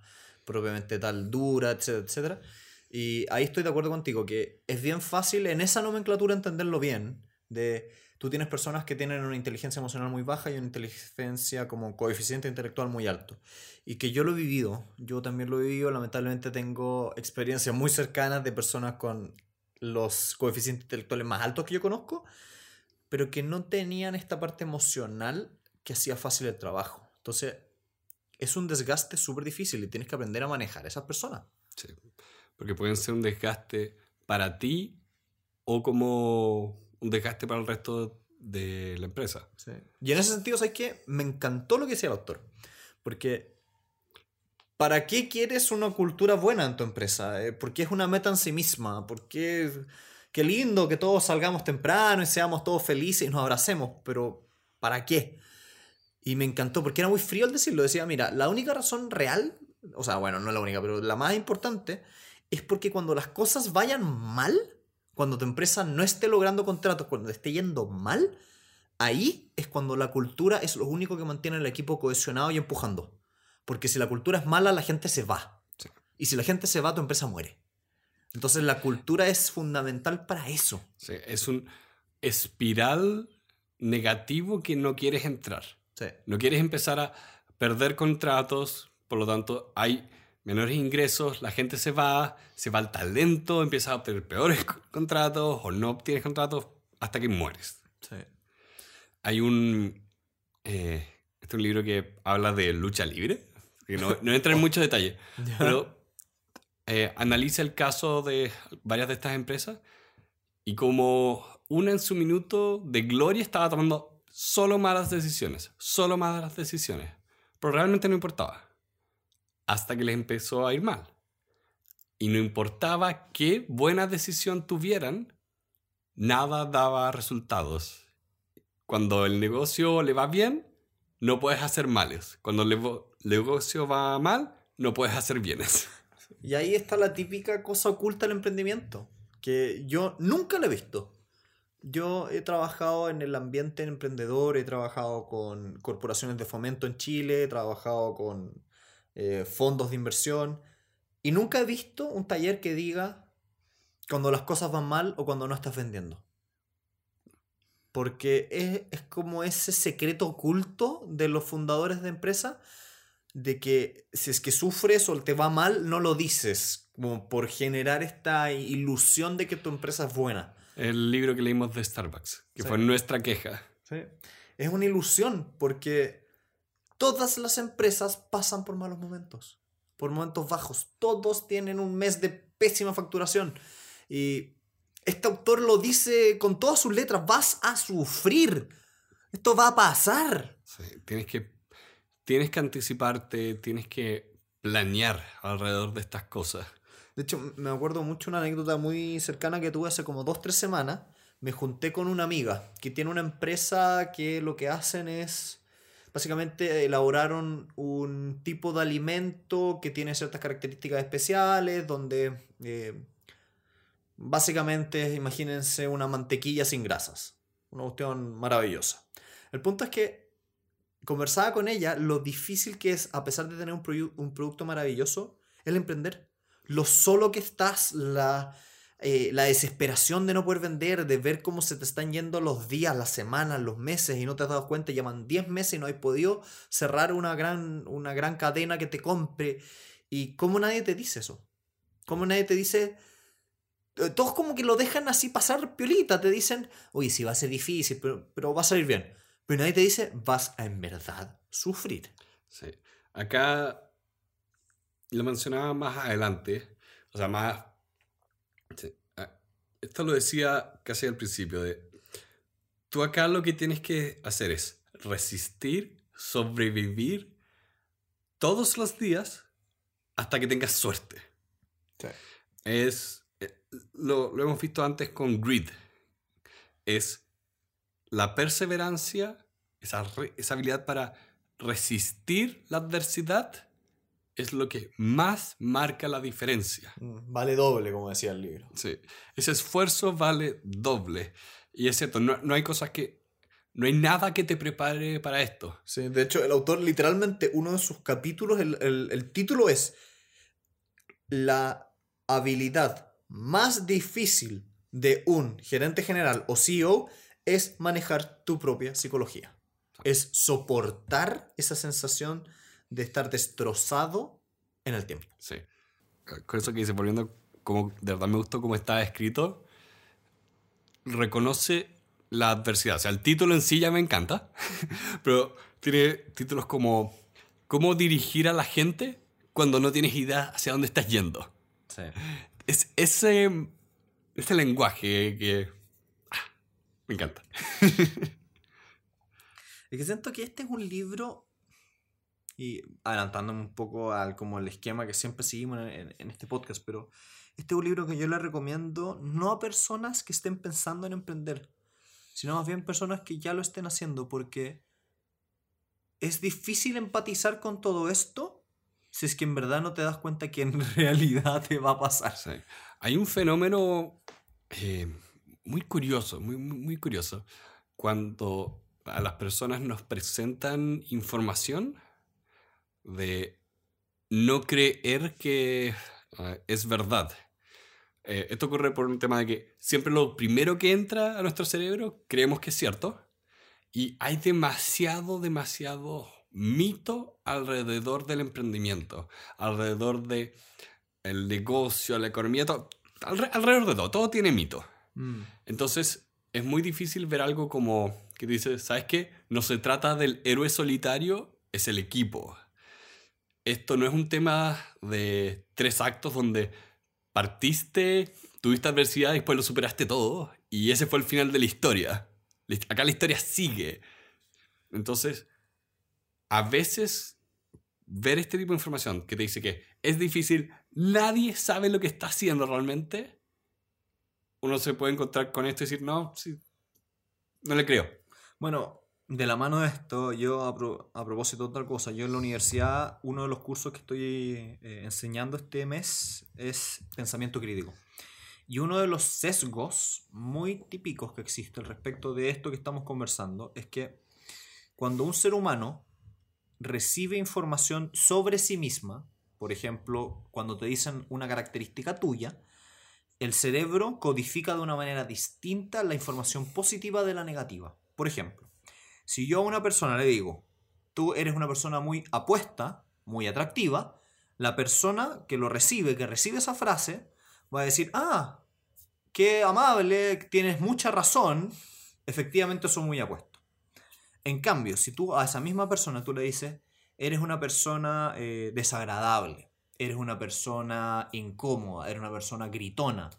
propiamente tal dura, etcétera, etcétera. Y ahí estoy de acuerdo contigo, que es bien fácil en esa nomenclatura entenderlo bien, de tú tienes personas que tienen una inteligencia emocional muy baja y una inteligencia como coeficiente intelectual muy alto. Y que yo lo he vivido, yo también lo he vivido, lamentablemente tengo experiencias muy cercanas de personas con los coeficientes intelectuales más altos que yo conozco, pero que no tenían esta parte emocional que hacía fácil el trabajo. Entonces, es un desgaste súper difícil y tienes que aprender a manejar a esas personas. Sí, porque pueden ser un desgaste para ti o como un desgaste para el resto de la empresa. Sí. Y en ese sentido, ¿sabes qué? Me encantó lo que decía el doctor. Porque, ¿para qué quieres una cultura buena en tu empresa? Eh, ¿Por qué es una meta en sí misma? ¿Por qué qué lindo que todos salgamos temprano y seamos todos felices y nos abracemos, pero ¿para qué? Y me encantó porque era muy frío al decirlo. Decía, mira, la única razón real, o sea, bueno, no la única, pero la más importante, es porque cuando las cosas vayan mal, cuando tu empresa no esté logrando contratos, cuando esté yendo mal, ahí es cuando la cultura es lo único que mantiene el equipo cohesionado y empujando. Porque si la cultura es mala, la gente se va. Y si la gente se va, tu empresa muere. Entonces la cultura es fundamental para eso. Sí, es un espiral negativo que no quieres entrar. Sí. No quieres empezar a perder contratos, por lo tanto hay menores ingresos, la gente se va, se va el talento, empiezas a obtener peores contratos o no obtienes contratos hasta que mueres. Sí. Hay un, eh, este es un libro que habla de lucha libre, que no, no entra en mucho detalle, pero eh, analiza el caso de varias de estas empresas y como una en su minuto de gloria estaba tomando solo malas decisiones, solo malas decisiones, pero realmente no importaba, hasta que les empezó a ir mal. Y no importaba qué buena decisión tuvieran, nada daba resultados. Cuando el negocio le va bien, no puedes hacer males. Cuando el negocio va mal, no puedes hacer bienes. Y ahí está la típica cosa oculta del emprendimiento, que yo nunca la he visto. Yo he trabajado en el ambiente emprendedor, he trabajado con corporaciones de fomento en Chile, he trabajado con eh, fondos de inversión y nunca he visto un taller que diga cuando las cosas van mal o cuando no estás vendiendo. Porque es, es como ese secreto oculto de los fundadores de empresas de que si es que sufres o te va mal, no lo dices, como por generar esta ilusión de que tu empresa es buena. El libro que leímos de Starbucks, que fue nuestra queja. Sí. Es una ilusión porque todas las empresas pasan por malos momentos, por momentos bajos. Todos tienen un mes de pésima facturación. Y este autor lo dice con todas sus letras, vas a sufrir. Esto va a pasar. Sí, tienes que tienes que anticiparte, tienes que planear alrededor de estas cosas. De hecho, me acuerdo mucho una anécdota muy cercana que tuve hace como dos, tres semanas. Me junté con una amiga que tiene una empresa que lo que hacen es, básicamente elaboraron un tipo de alimento que tiene ciertas características especiales, donde eh, básicamente imagínense una mantequilla sin grasas. Una cuestión maravillosa. El punto es que conversaba con ella lo difícil que es, a pesar de tener un, un producto maravilloso, el emprender. Lo solo que estás, la, eh, la desesperación de no poder vender, de ver cómo se te están yendo los días, las semanas, los meses y no te has dado cuenta, llevan 10 meses y no hay podido cerrar una gran, una gran cadena que te compre. ¿Y cómo nadie te dice eso? ¿Cómo nadie te dice... Eh, todos como que lo dejan así pasar piolita, te dicen, oye, sí va a ser difícil, pero, pero va a salir bien. Pero nadie te dice, vas a en verdad sufrir. Sí. Acá lo mencionaba más adelante, o sea, más... Esto lo decía casi al principio, de... Tú acá lo que tienes que hacer es resistir, sobrevivir todos los días hasta que tengas suerte. Sí. Es... Eh, lo, lo hemos visto antes con Grid. Es la perseverancia, esa, esa habilidad para resistir la adversidad, es lo que más marca la diferencia. Mm, vale doble, como decía el libro. Sí, ese esfuerzo vale doble. Y es cierto, no, no hay cosas que... No hay nada que te prepare para esto. Sí, de hecho, el autor literalmente, uno de sus capítulos, el, el, el título es La habilidad más difícil de un gerente general o CEO es manejar tu propia psicología. Es soportar esa sensación de estar destrozado en el tiempo. Sí. Con eso que dice, volviendo, como de verdad me gustó cómo está escrito, reconoce la adversidad. O sea, el título en sí ya me encanta, pero tiene títulos como cómo dirigir a la gente cuando no tienes idea hacia dónde estás yendo. Sí. Es ese, ese lenguaje que me encanta. es que siento que este es un libro, y adelantándome un poco al como el esquema que siempre seguimos en, en este podcast, pero este es un libro que yo le recomiendo no a personas que estén pensando en emprender, sino más bien personas que ya lo estén haciendo, porque es difícil empatizar con todo esto si es que en verdad no te das cuenta que en realidad te va a pasar. Sí. Hay un fenómeno eh, muy curioso, muy, muy curioso, cuando a las personas nos presentan información de no creer que uh, es verdad. Eh, esto ocurre por un tema de que siempre lo primero que entra a nuestro cerebro creemos que es cierto y hay demasiado, demasiado mito alrededor del emprendimiento, alrededor de el negocio, la economía, todo, alrededor de todo, todo tiene mito. Mm. Entonces, es muy difícil ver algo como que dice, ¿sabes qué? No se trata del héroe solitario, es el equipo. Esto no es un tema de tres actos donde partiste, tuviste adversidad y después lo superaste todo y ese fue el final de la historia. Acá la historia sigue. Entonces, a veces ver este tipo de información que te dice que es difícil, nadie sabe lo que está haciendo realmente, uno se puede encontrar con esto y decir, no, sí, no le creo. Bueno, de la mano de esto, yo a, propósito de otra cosa, yo en la universidad, uno de los cursos que estoy eh, enseñando este mes es pensamiento crítico. Y uno de los sesgos muy típicos que existen respecto de esto que estamos conversando es que cuando un ser humano recibe información sobre sí misma, por ejemplo, cuando te dicen una característica tuya, el cerebro codifica de una manera distinta la información positiva de la negativa. Por ejemplo, si yo a una persona le digo, tú eres una persona muy apuesta, muy atractiva, la persona que lo recibe, que recibe esa frase, va a decir, ah, qué amable, tienes mucha razón, efectivamente soy muy apuesto. En cambio, si tú a esa misma persona tú le dices, eres una persona eh, desagradable, eres una persona incómoda, eres una persona gritona,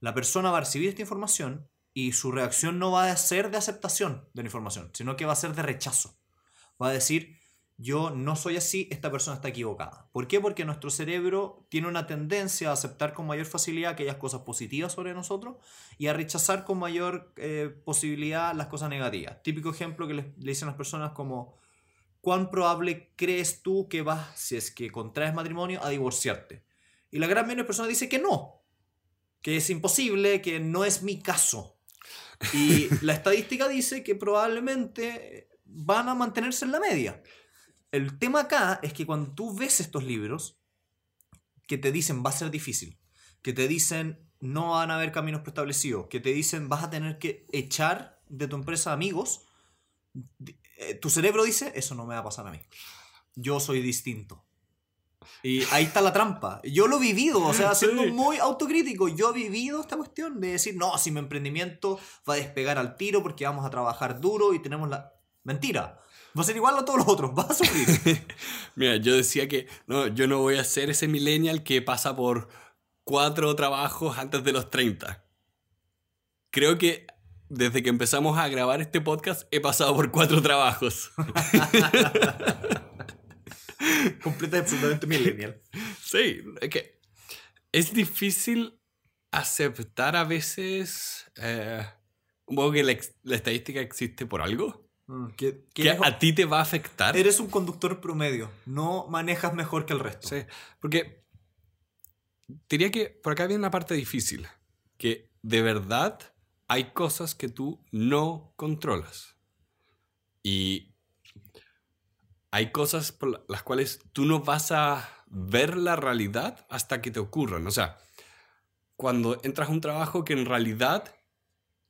la persona va a recibir esta información y su reacción no va a ser de aceptación de la información, sino que va a ser de rechazo. Va a decir, yo no soy así, esta persona está equivocada. ¿Por qué? Porque nuestro cerebro tiene una tendencia a aceptar con mayor facilidad aquellas cosas positivas sobre nosotros y a rechazar con mayor eh, posibilidad las cosas negativas. Típico ejemplo que le, le dicen las personas como, ¿cuán probable crees tú que vas, si es que contraes matrimonio, a divorciarte? Y la gran mayoría de personas dice que no, que es imposible, que no es mi caso. Y la estadística dice que probablemente van a mantenerse en la media. El tema acá es que cuando tú ves estos libros que te dicen va a ser difícil, que te dicen no van a haber caminos preestablecidos, que te dicen vas a tener que echar de tu empresa amigos, eh, tu cerebro dice eso no me va a pasar a mí. Yo soy distinto. Y ahí está la trampa. Yo lo he vivido, o sea, siendo Sí. muy autocrítico, yo he vivido esta cuestión de decir, no, si mi emprendimiento va a despegar al tiro porque vamos a trabajar duro y tenemos la... Mentira. Va a ser igual a todos los otros, vas a sufrir. Mira, yo decía que no, yo no voy a ser ese millennial que pasa por cuatro trabajos antes de los 30. Creo que desde que empezamos a grabar este podcast he pasado por cuatro trabajos. Completa absolutamente millennial. Sí, es que es difícil aceptar a veces eh, poco que la, la estadística existe por algo. Mm, que, a ti te va a afectar. eres un conductor promedio, no manejas mejor que el resto. Sí, porque diría que por acá viene una parte difícil, que de verdad hay cosas que tú no controlas. Y hay cosas por la- las cuales tú no vas a ver la realidad hasta que te ocurran. O sea, cuando entras a un trabajo que en realidad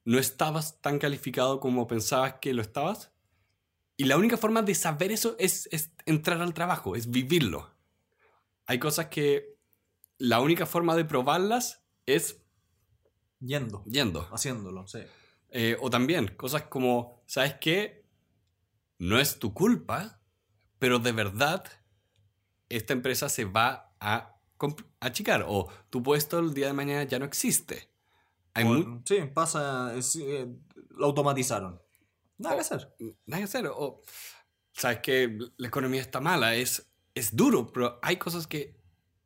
no estabas tan calificado como pensabas que lo estabas, y la única forma de saber eso es, es entrar al trabajo, es vivirlo. Hay cosas que la única forma de probarlas es Yendo, yendo. haciéndolo, sí. Eh, o también cosas como, ¿sabes qué? No es tu culpa, pero de verdad esta empresa se va a achicar o tu puesto el día de mañana ya no existe. Hay O- sí, pasa, es, eh, lo automatizaron. Nada que hacer. nada que hacer. O, ¿Sabes que La economía está mala, es, es duro, pero hay cosas que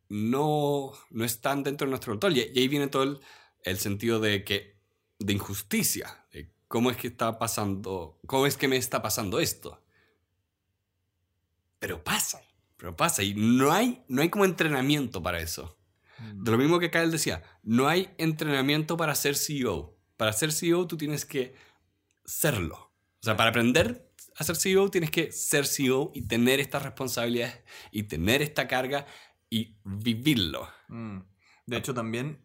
no, no están dentro de nuestro control. Y, y ahí viene todo el, el sentido de que de injusticia. de ¿Cómo es que está pasando? ¿Cómo es que me está pasando esto? Pero pasa, pero pasa. Y no hay, no hay como entrenamiento para eso. De lo mismo que él decía, no hay entrenamiento para ser CEO. Para ser CEO tú tienes que serlo. O sea, para aprender a ser CEO tienes que ser CEO y tener estas responsabilidades y tener esta carga y vivirlo. Mm. De hecho, también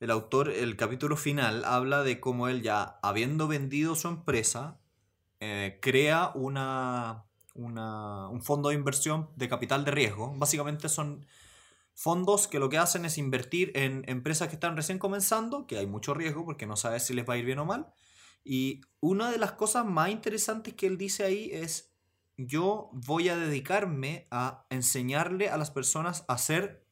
el autor, el capítulo final, habla de cómo él ya, habiendo vendido su empresa, eh, crea una, una- un fondo de inversión de capital de riesgo. Básicamente son fondos que lo que hacen es invertir en empresas que están recién comenzando, que hay mucho riesgo porque no sabes si les va a ir bien o mal. Y una de las cosas más interesantes que él dice ahí es, yo voy a dedicarme a enseñarle a las personas a ser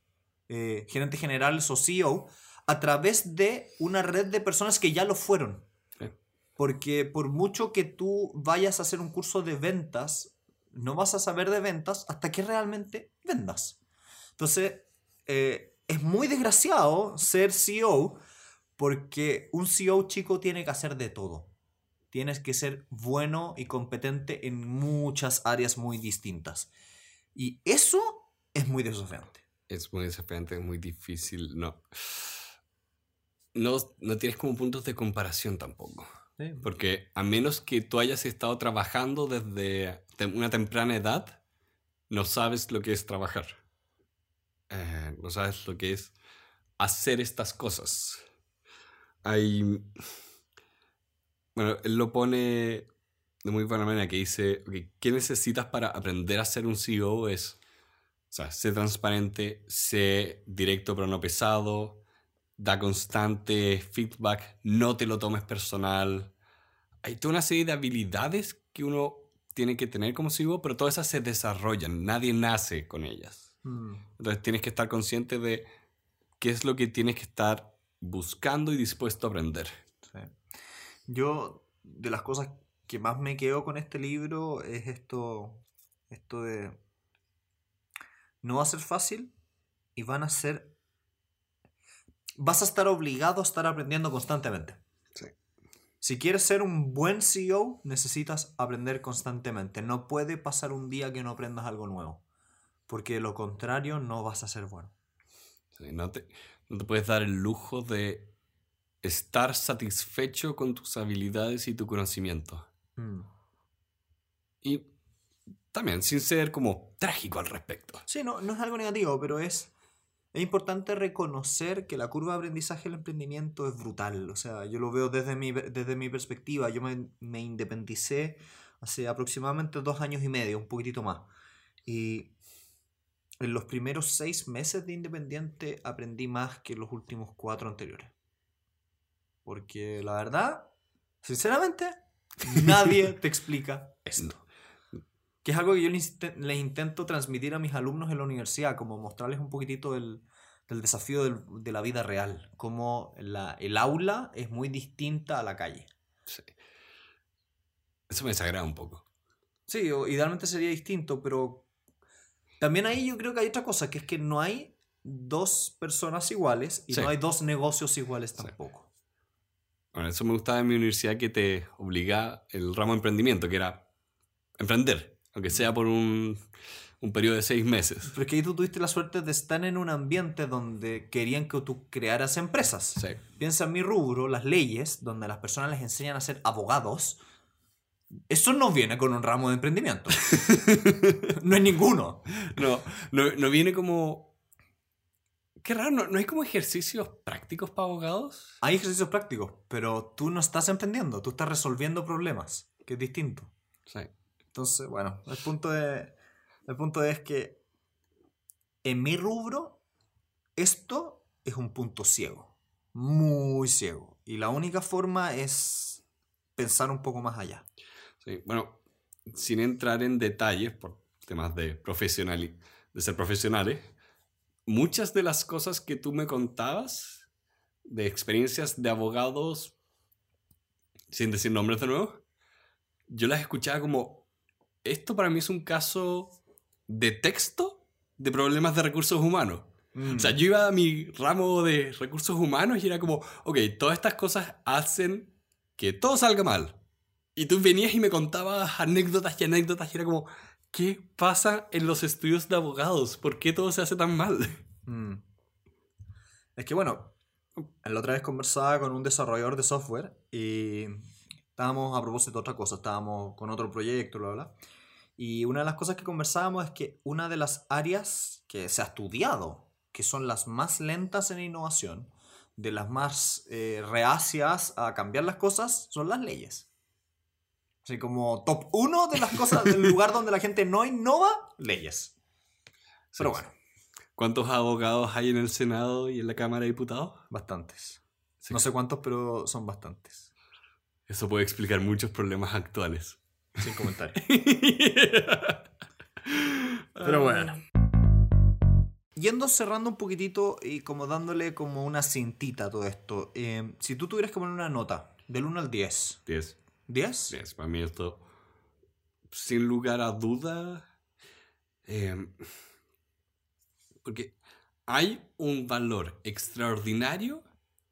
eh, gerentes generales o CEO a través de una red de personas que ya lo fueron. Porque por mucho que tú vayas a hacer un curso de ventas, no vas a saber de ventas hasta que realmente vendas. Entonces, eh, es muy desgraciado ser CEO porque un CEO chico tiene que hacer de todo. Tienes que ser bueno y competente en muchas áreas muy distintas. Y eso es muy desafiante. Es muy desafiante, es muy difícil. No. No, no tienes como puntos de comparación tampoco. Porque a menos que tú hayas estado trabajando desde una temprana edad, no sabes lo que es trabajar. Eh, no sabes lo que es hacer estas cosas. Hay... Bueno, él lo pone de muy buena manera que dice, ok, ¿qué necesitas para aprender a ser un CEO? Es, sea, sé transparente, sé directo pero no pesado, da constante feedback, no te lo tomes personal. Hay toda una serie de habilidades que uno tiene que tener como CEO, pero todas esas se desarrollan, nadie nace con ellas. Mm. Entonces tienes que estar consciente de qué es lo que tienes que estar buscando y dispuesto a aprender. Sí. Yo, de las cosas que más me quedo con este libro es esto, esto de... No va a ser fácil y van a ser... Vas a estar obligado a estar aprendiendo constantemente. Si quieres ser un buen CEO, necesitas aprender constantemente. No puede pasar un día que no aprendas algo nuevo. Porque de lo contrario no vas a ser bueno. Sí, no, te, no te puedes dar el lujo de estar satisfecho con tus habilidades y tu conocimiento. Mm. Y también sin ser como trágico al respecto. Sí, no, no es algo negativo, pero es, es importante reconocer que la curva de aprendizaje del emprendimiento es brutal. O sea, yo lo veo desde mi, desde mi perspectiva. Yo me, me independicé hace aproximadamente dos años y medio, un poquitito más. Y en los primeros seis meses de independiente aprendí más que los últimos cuatro anteriores. Porque la verdad, sinceramente, nadie te explica esto. Que es algo que yo les inte- les intento transmitir a mis alumnos en la universidad, como mostrarles un poquitito del, del desafío del- de la vida real, como la, el aula es muy distinta a la calle. Sí. Eso me desagrada un poco. Sí, idealmente sería distinto, pero también ahí yo creo que hay otra cosa, que es que no hay dos personas iguales y Sí. no hay dos negocios iguales Sí. tampoco. Bueno, eso me gustaba en mi universidad que te obliga el ramo de emprendimiento, que era emprender, aunque sea por un, un periodo de seis meses. Pero es que ahí tú tuviste la suerte de estar en un ambiente donde querían que tú crearas empresas. Sí. Piensa en mi rubro, las leyes, donde a las personas les enseñan a ser abogados. Eso no viene con un ramo de emprendimiento. no hay ninguno. No, no, no viene como... Qué raro, ¿no, no hay como ejercicios prácticos para abogados? Hay ejercicios prácticos, pero tú no estás emprendiendo, tú estás resolviendo problemas, que es distinto. Sí. Entonces, bueno, el punto, el punto es que en mi rubro, esto es un punto ciego, muy ciego. Y la única forma es pensar un poco más allá. Bueno, sin entrar en detalles por temas de, de ser profesionales, muchas de las cosas que tú me contabas de experiencias de abogados, sin decir nombres de nuevo, yo las escuchaba como, esto para mí es un caso de texto de problemas de recursos humanos. O sea, yo iba a mi ramo de recursos humanos y era como, ok, todas estas cosas hacen que todo salga mal. Y tú venías y me contabas anécdotas y anécdotas y era como, ¿qué pasa en los estudios de abogados? ¿Por qué todo se hace tan mal? Mm. Es que bueno, la otra vez conversaba con un desarrollador de software y estábamos a propósito de otra cosa, estábamos con otro proyecto, bla, bla. Y una de las cosas que conversábamos es que una de las áreas que se ha estudiado, que son las más lentas en innovación, de las más eh, reacias a cambiar las cosas, son las leyes. Así como top uno de las cosas, del lugar donde la gente no innova, leyes. Pero bueno, ¿Cuántos abogados hay en el Senado y en la Cámara de Diputados? bastantes. Sí. No sé cuántos, pero son bastantes. Eso puede explicar muchos problemas actuales. Sin comentarios. Pero bueno. Yendo cerrando un poquitito y como dándole como una cintita a todo esto. eh, si tú tuvieras que poner una nota del 1 al 10. 10. ¿10? 10. Para mí esto, sin lugar a duda, eh, porque hay un valor extraordinario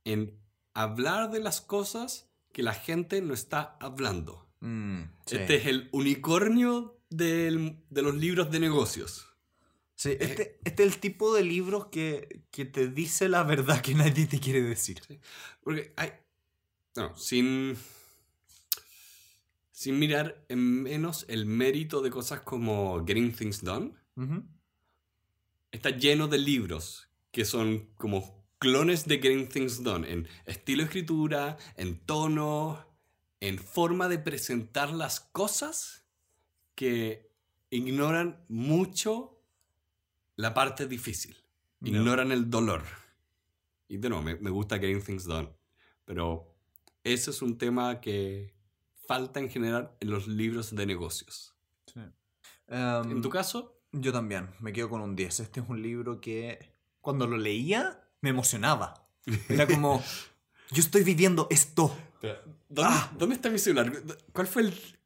en hablar de las cosas que la gente no está hablando. Mm, sí. Este es el unicornio del- de los libros de negocios. Sí, este, este es el tipo de libros que, que te dice la verdad que nadie te quiere decir. Porque hay. No, sin. Sin mirar en menos el mérito de cosas como Getting Things Done. Está lleno de libros que son como clones de Getting Things Done. En estilo de escritura, en tono, en forma de presentar las cosas que ignoran mucho la parte difícil. Ignoran el dolor. Y de nuevo, me, me gusta Getting Things Done. Pero ese es un tema que falta en general en los libros de negocios. Em, En tu caso, Yo también, me quedo con un 10. Este es un libro que cuando lo leía me emocionaba. Era como, yo estoy viviendo esto. ¿dónde, Ah. dónde está mi celular? ¿Cuál fue el-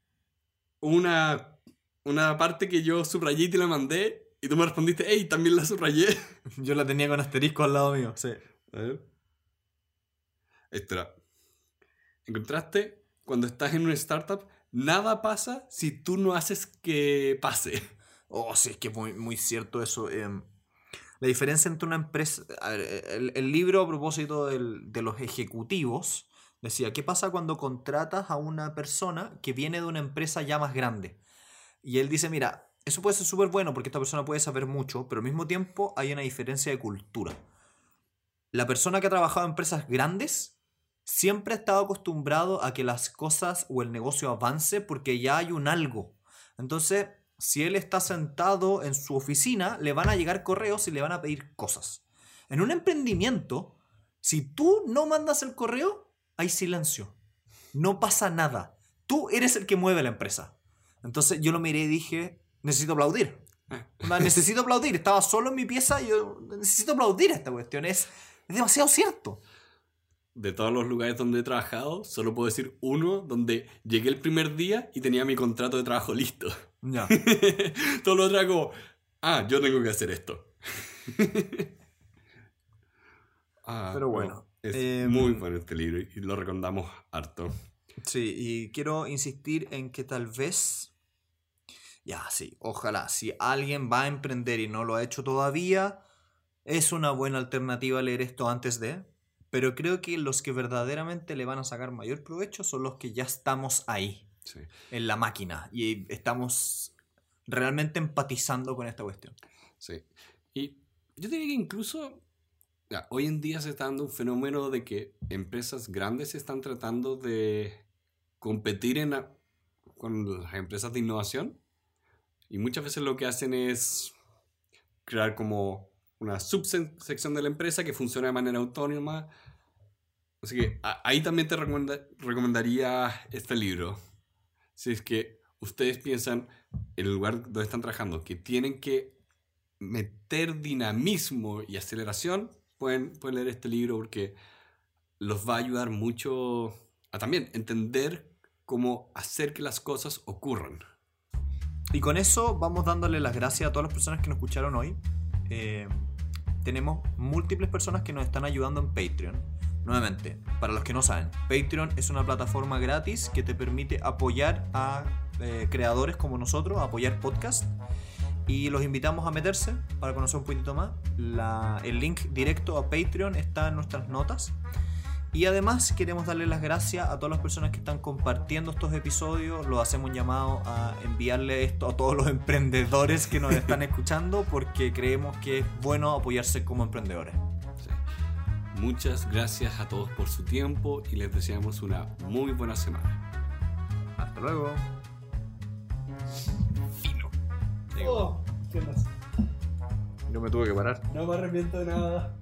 una, una parte que yo subrayé y te la mandé? Y tú me respondiste, hey, también la subrayé. Yo la tenía con asterisco al lado mío, sí. A ver. Esto era. ¿Encontraste? Cuando estás en una startup, nada pasa si tú no haces que pase. Oh, sí, es que es muy, muy cierto eso. em, la diferencia entre una empresa... el, el libro a propósito del- de los ejecutivos decía, ¿qué pasa cuando contratas a una persona que viene de una empresa ya más grande? Y él dice, mira, eso puede ser súper bueno porque esta persona puede saber mucho, pero al mismo tiempo hay una diferencia de cultura. La persona que ha trabajado en empresas grandes siempre ha estado acostumbrado a que las cosas o el negocio avance porque ya hay un algo. Entonces, si él está sentado en su oficina, le van a llegar correos y le van a pedir cosas. En un emprendimiento, si tú no mandas el correo, hay silencio. No pasa nada. Tú eres el que mueve la empresa. Entonces yo lo miré y dije, necesito aplaudir. Onda, necesito aplaudir. Estaba solo en mi pieza y yo necesito aplaudir esta cuestión. Es, es demasiado cierto. De todos los lugares donde he trabajado, solo puedo decir uno donde llegué el primer día y tenía mi contrato de trabajo listo. Ya. Todo lo otro como, ah, yo tengo que hacer esto. Ah, Pero bueno, no, es em, muy bueno este libro y lo recomendamos harto. Sí, y quiero insistir en que tal vez, ya, sí, ojalá, si alguien va a emprender y no lo ha hecho todavía, es una buena alternativa leer esto antes de, pero creo que los que verdaderamente le van a sacar mayor provecho son los que ya estamos ahí, Sí. en la máquina, y estamos realmente empatizando con esta cuestión. Sí. Y yo diría que incluso ya, hoy en día se está dando un fenómeno de que empresas grandes están tratando de competir en la- con las empresas de innovación. Y muchas veces lo que hacen es crear como una subsección de la empresa que funciona de manera autónoma. Así que a- ahí también te recomenda- recomendaría este libro. Si es que ustedes piensan en el lugar donde están trabajando que tienen que meter dinamismo y aceleración, pueden, pueden leer este libro porque los va a ayudar mucho a también entender cómo hacer que las cosas ocurran. Y con eso vamos dándole las gracias a todas las personas que nos escucharon hoy. Eh, tenemos múltiples personas que nos están ayudando en Patreon. Nuevamente, para los que no saben, Patreon es una plataforma gratis que te permite apoyar a eh, creadores como nosotros, apoyar podcast. Y los invitamos a meterse para conocer un poquitito más. La- el link directo a Patreon está en nuestras notas. Y además queremos darle las gracias a todas las personas que están compartiendo estos episodios. Lo hacemos un llamado a enviarle esto a todos los emprendedores que nos están escuchando porque creemos que es bueno apoyarse como emprendedores. Muchas gracias a todos por su tiempo y les deseamos una muy buena semana. Hasta luego. Fino. Oh, ¿qué más? Yo me tuve que parar. No me arrepiento de nada.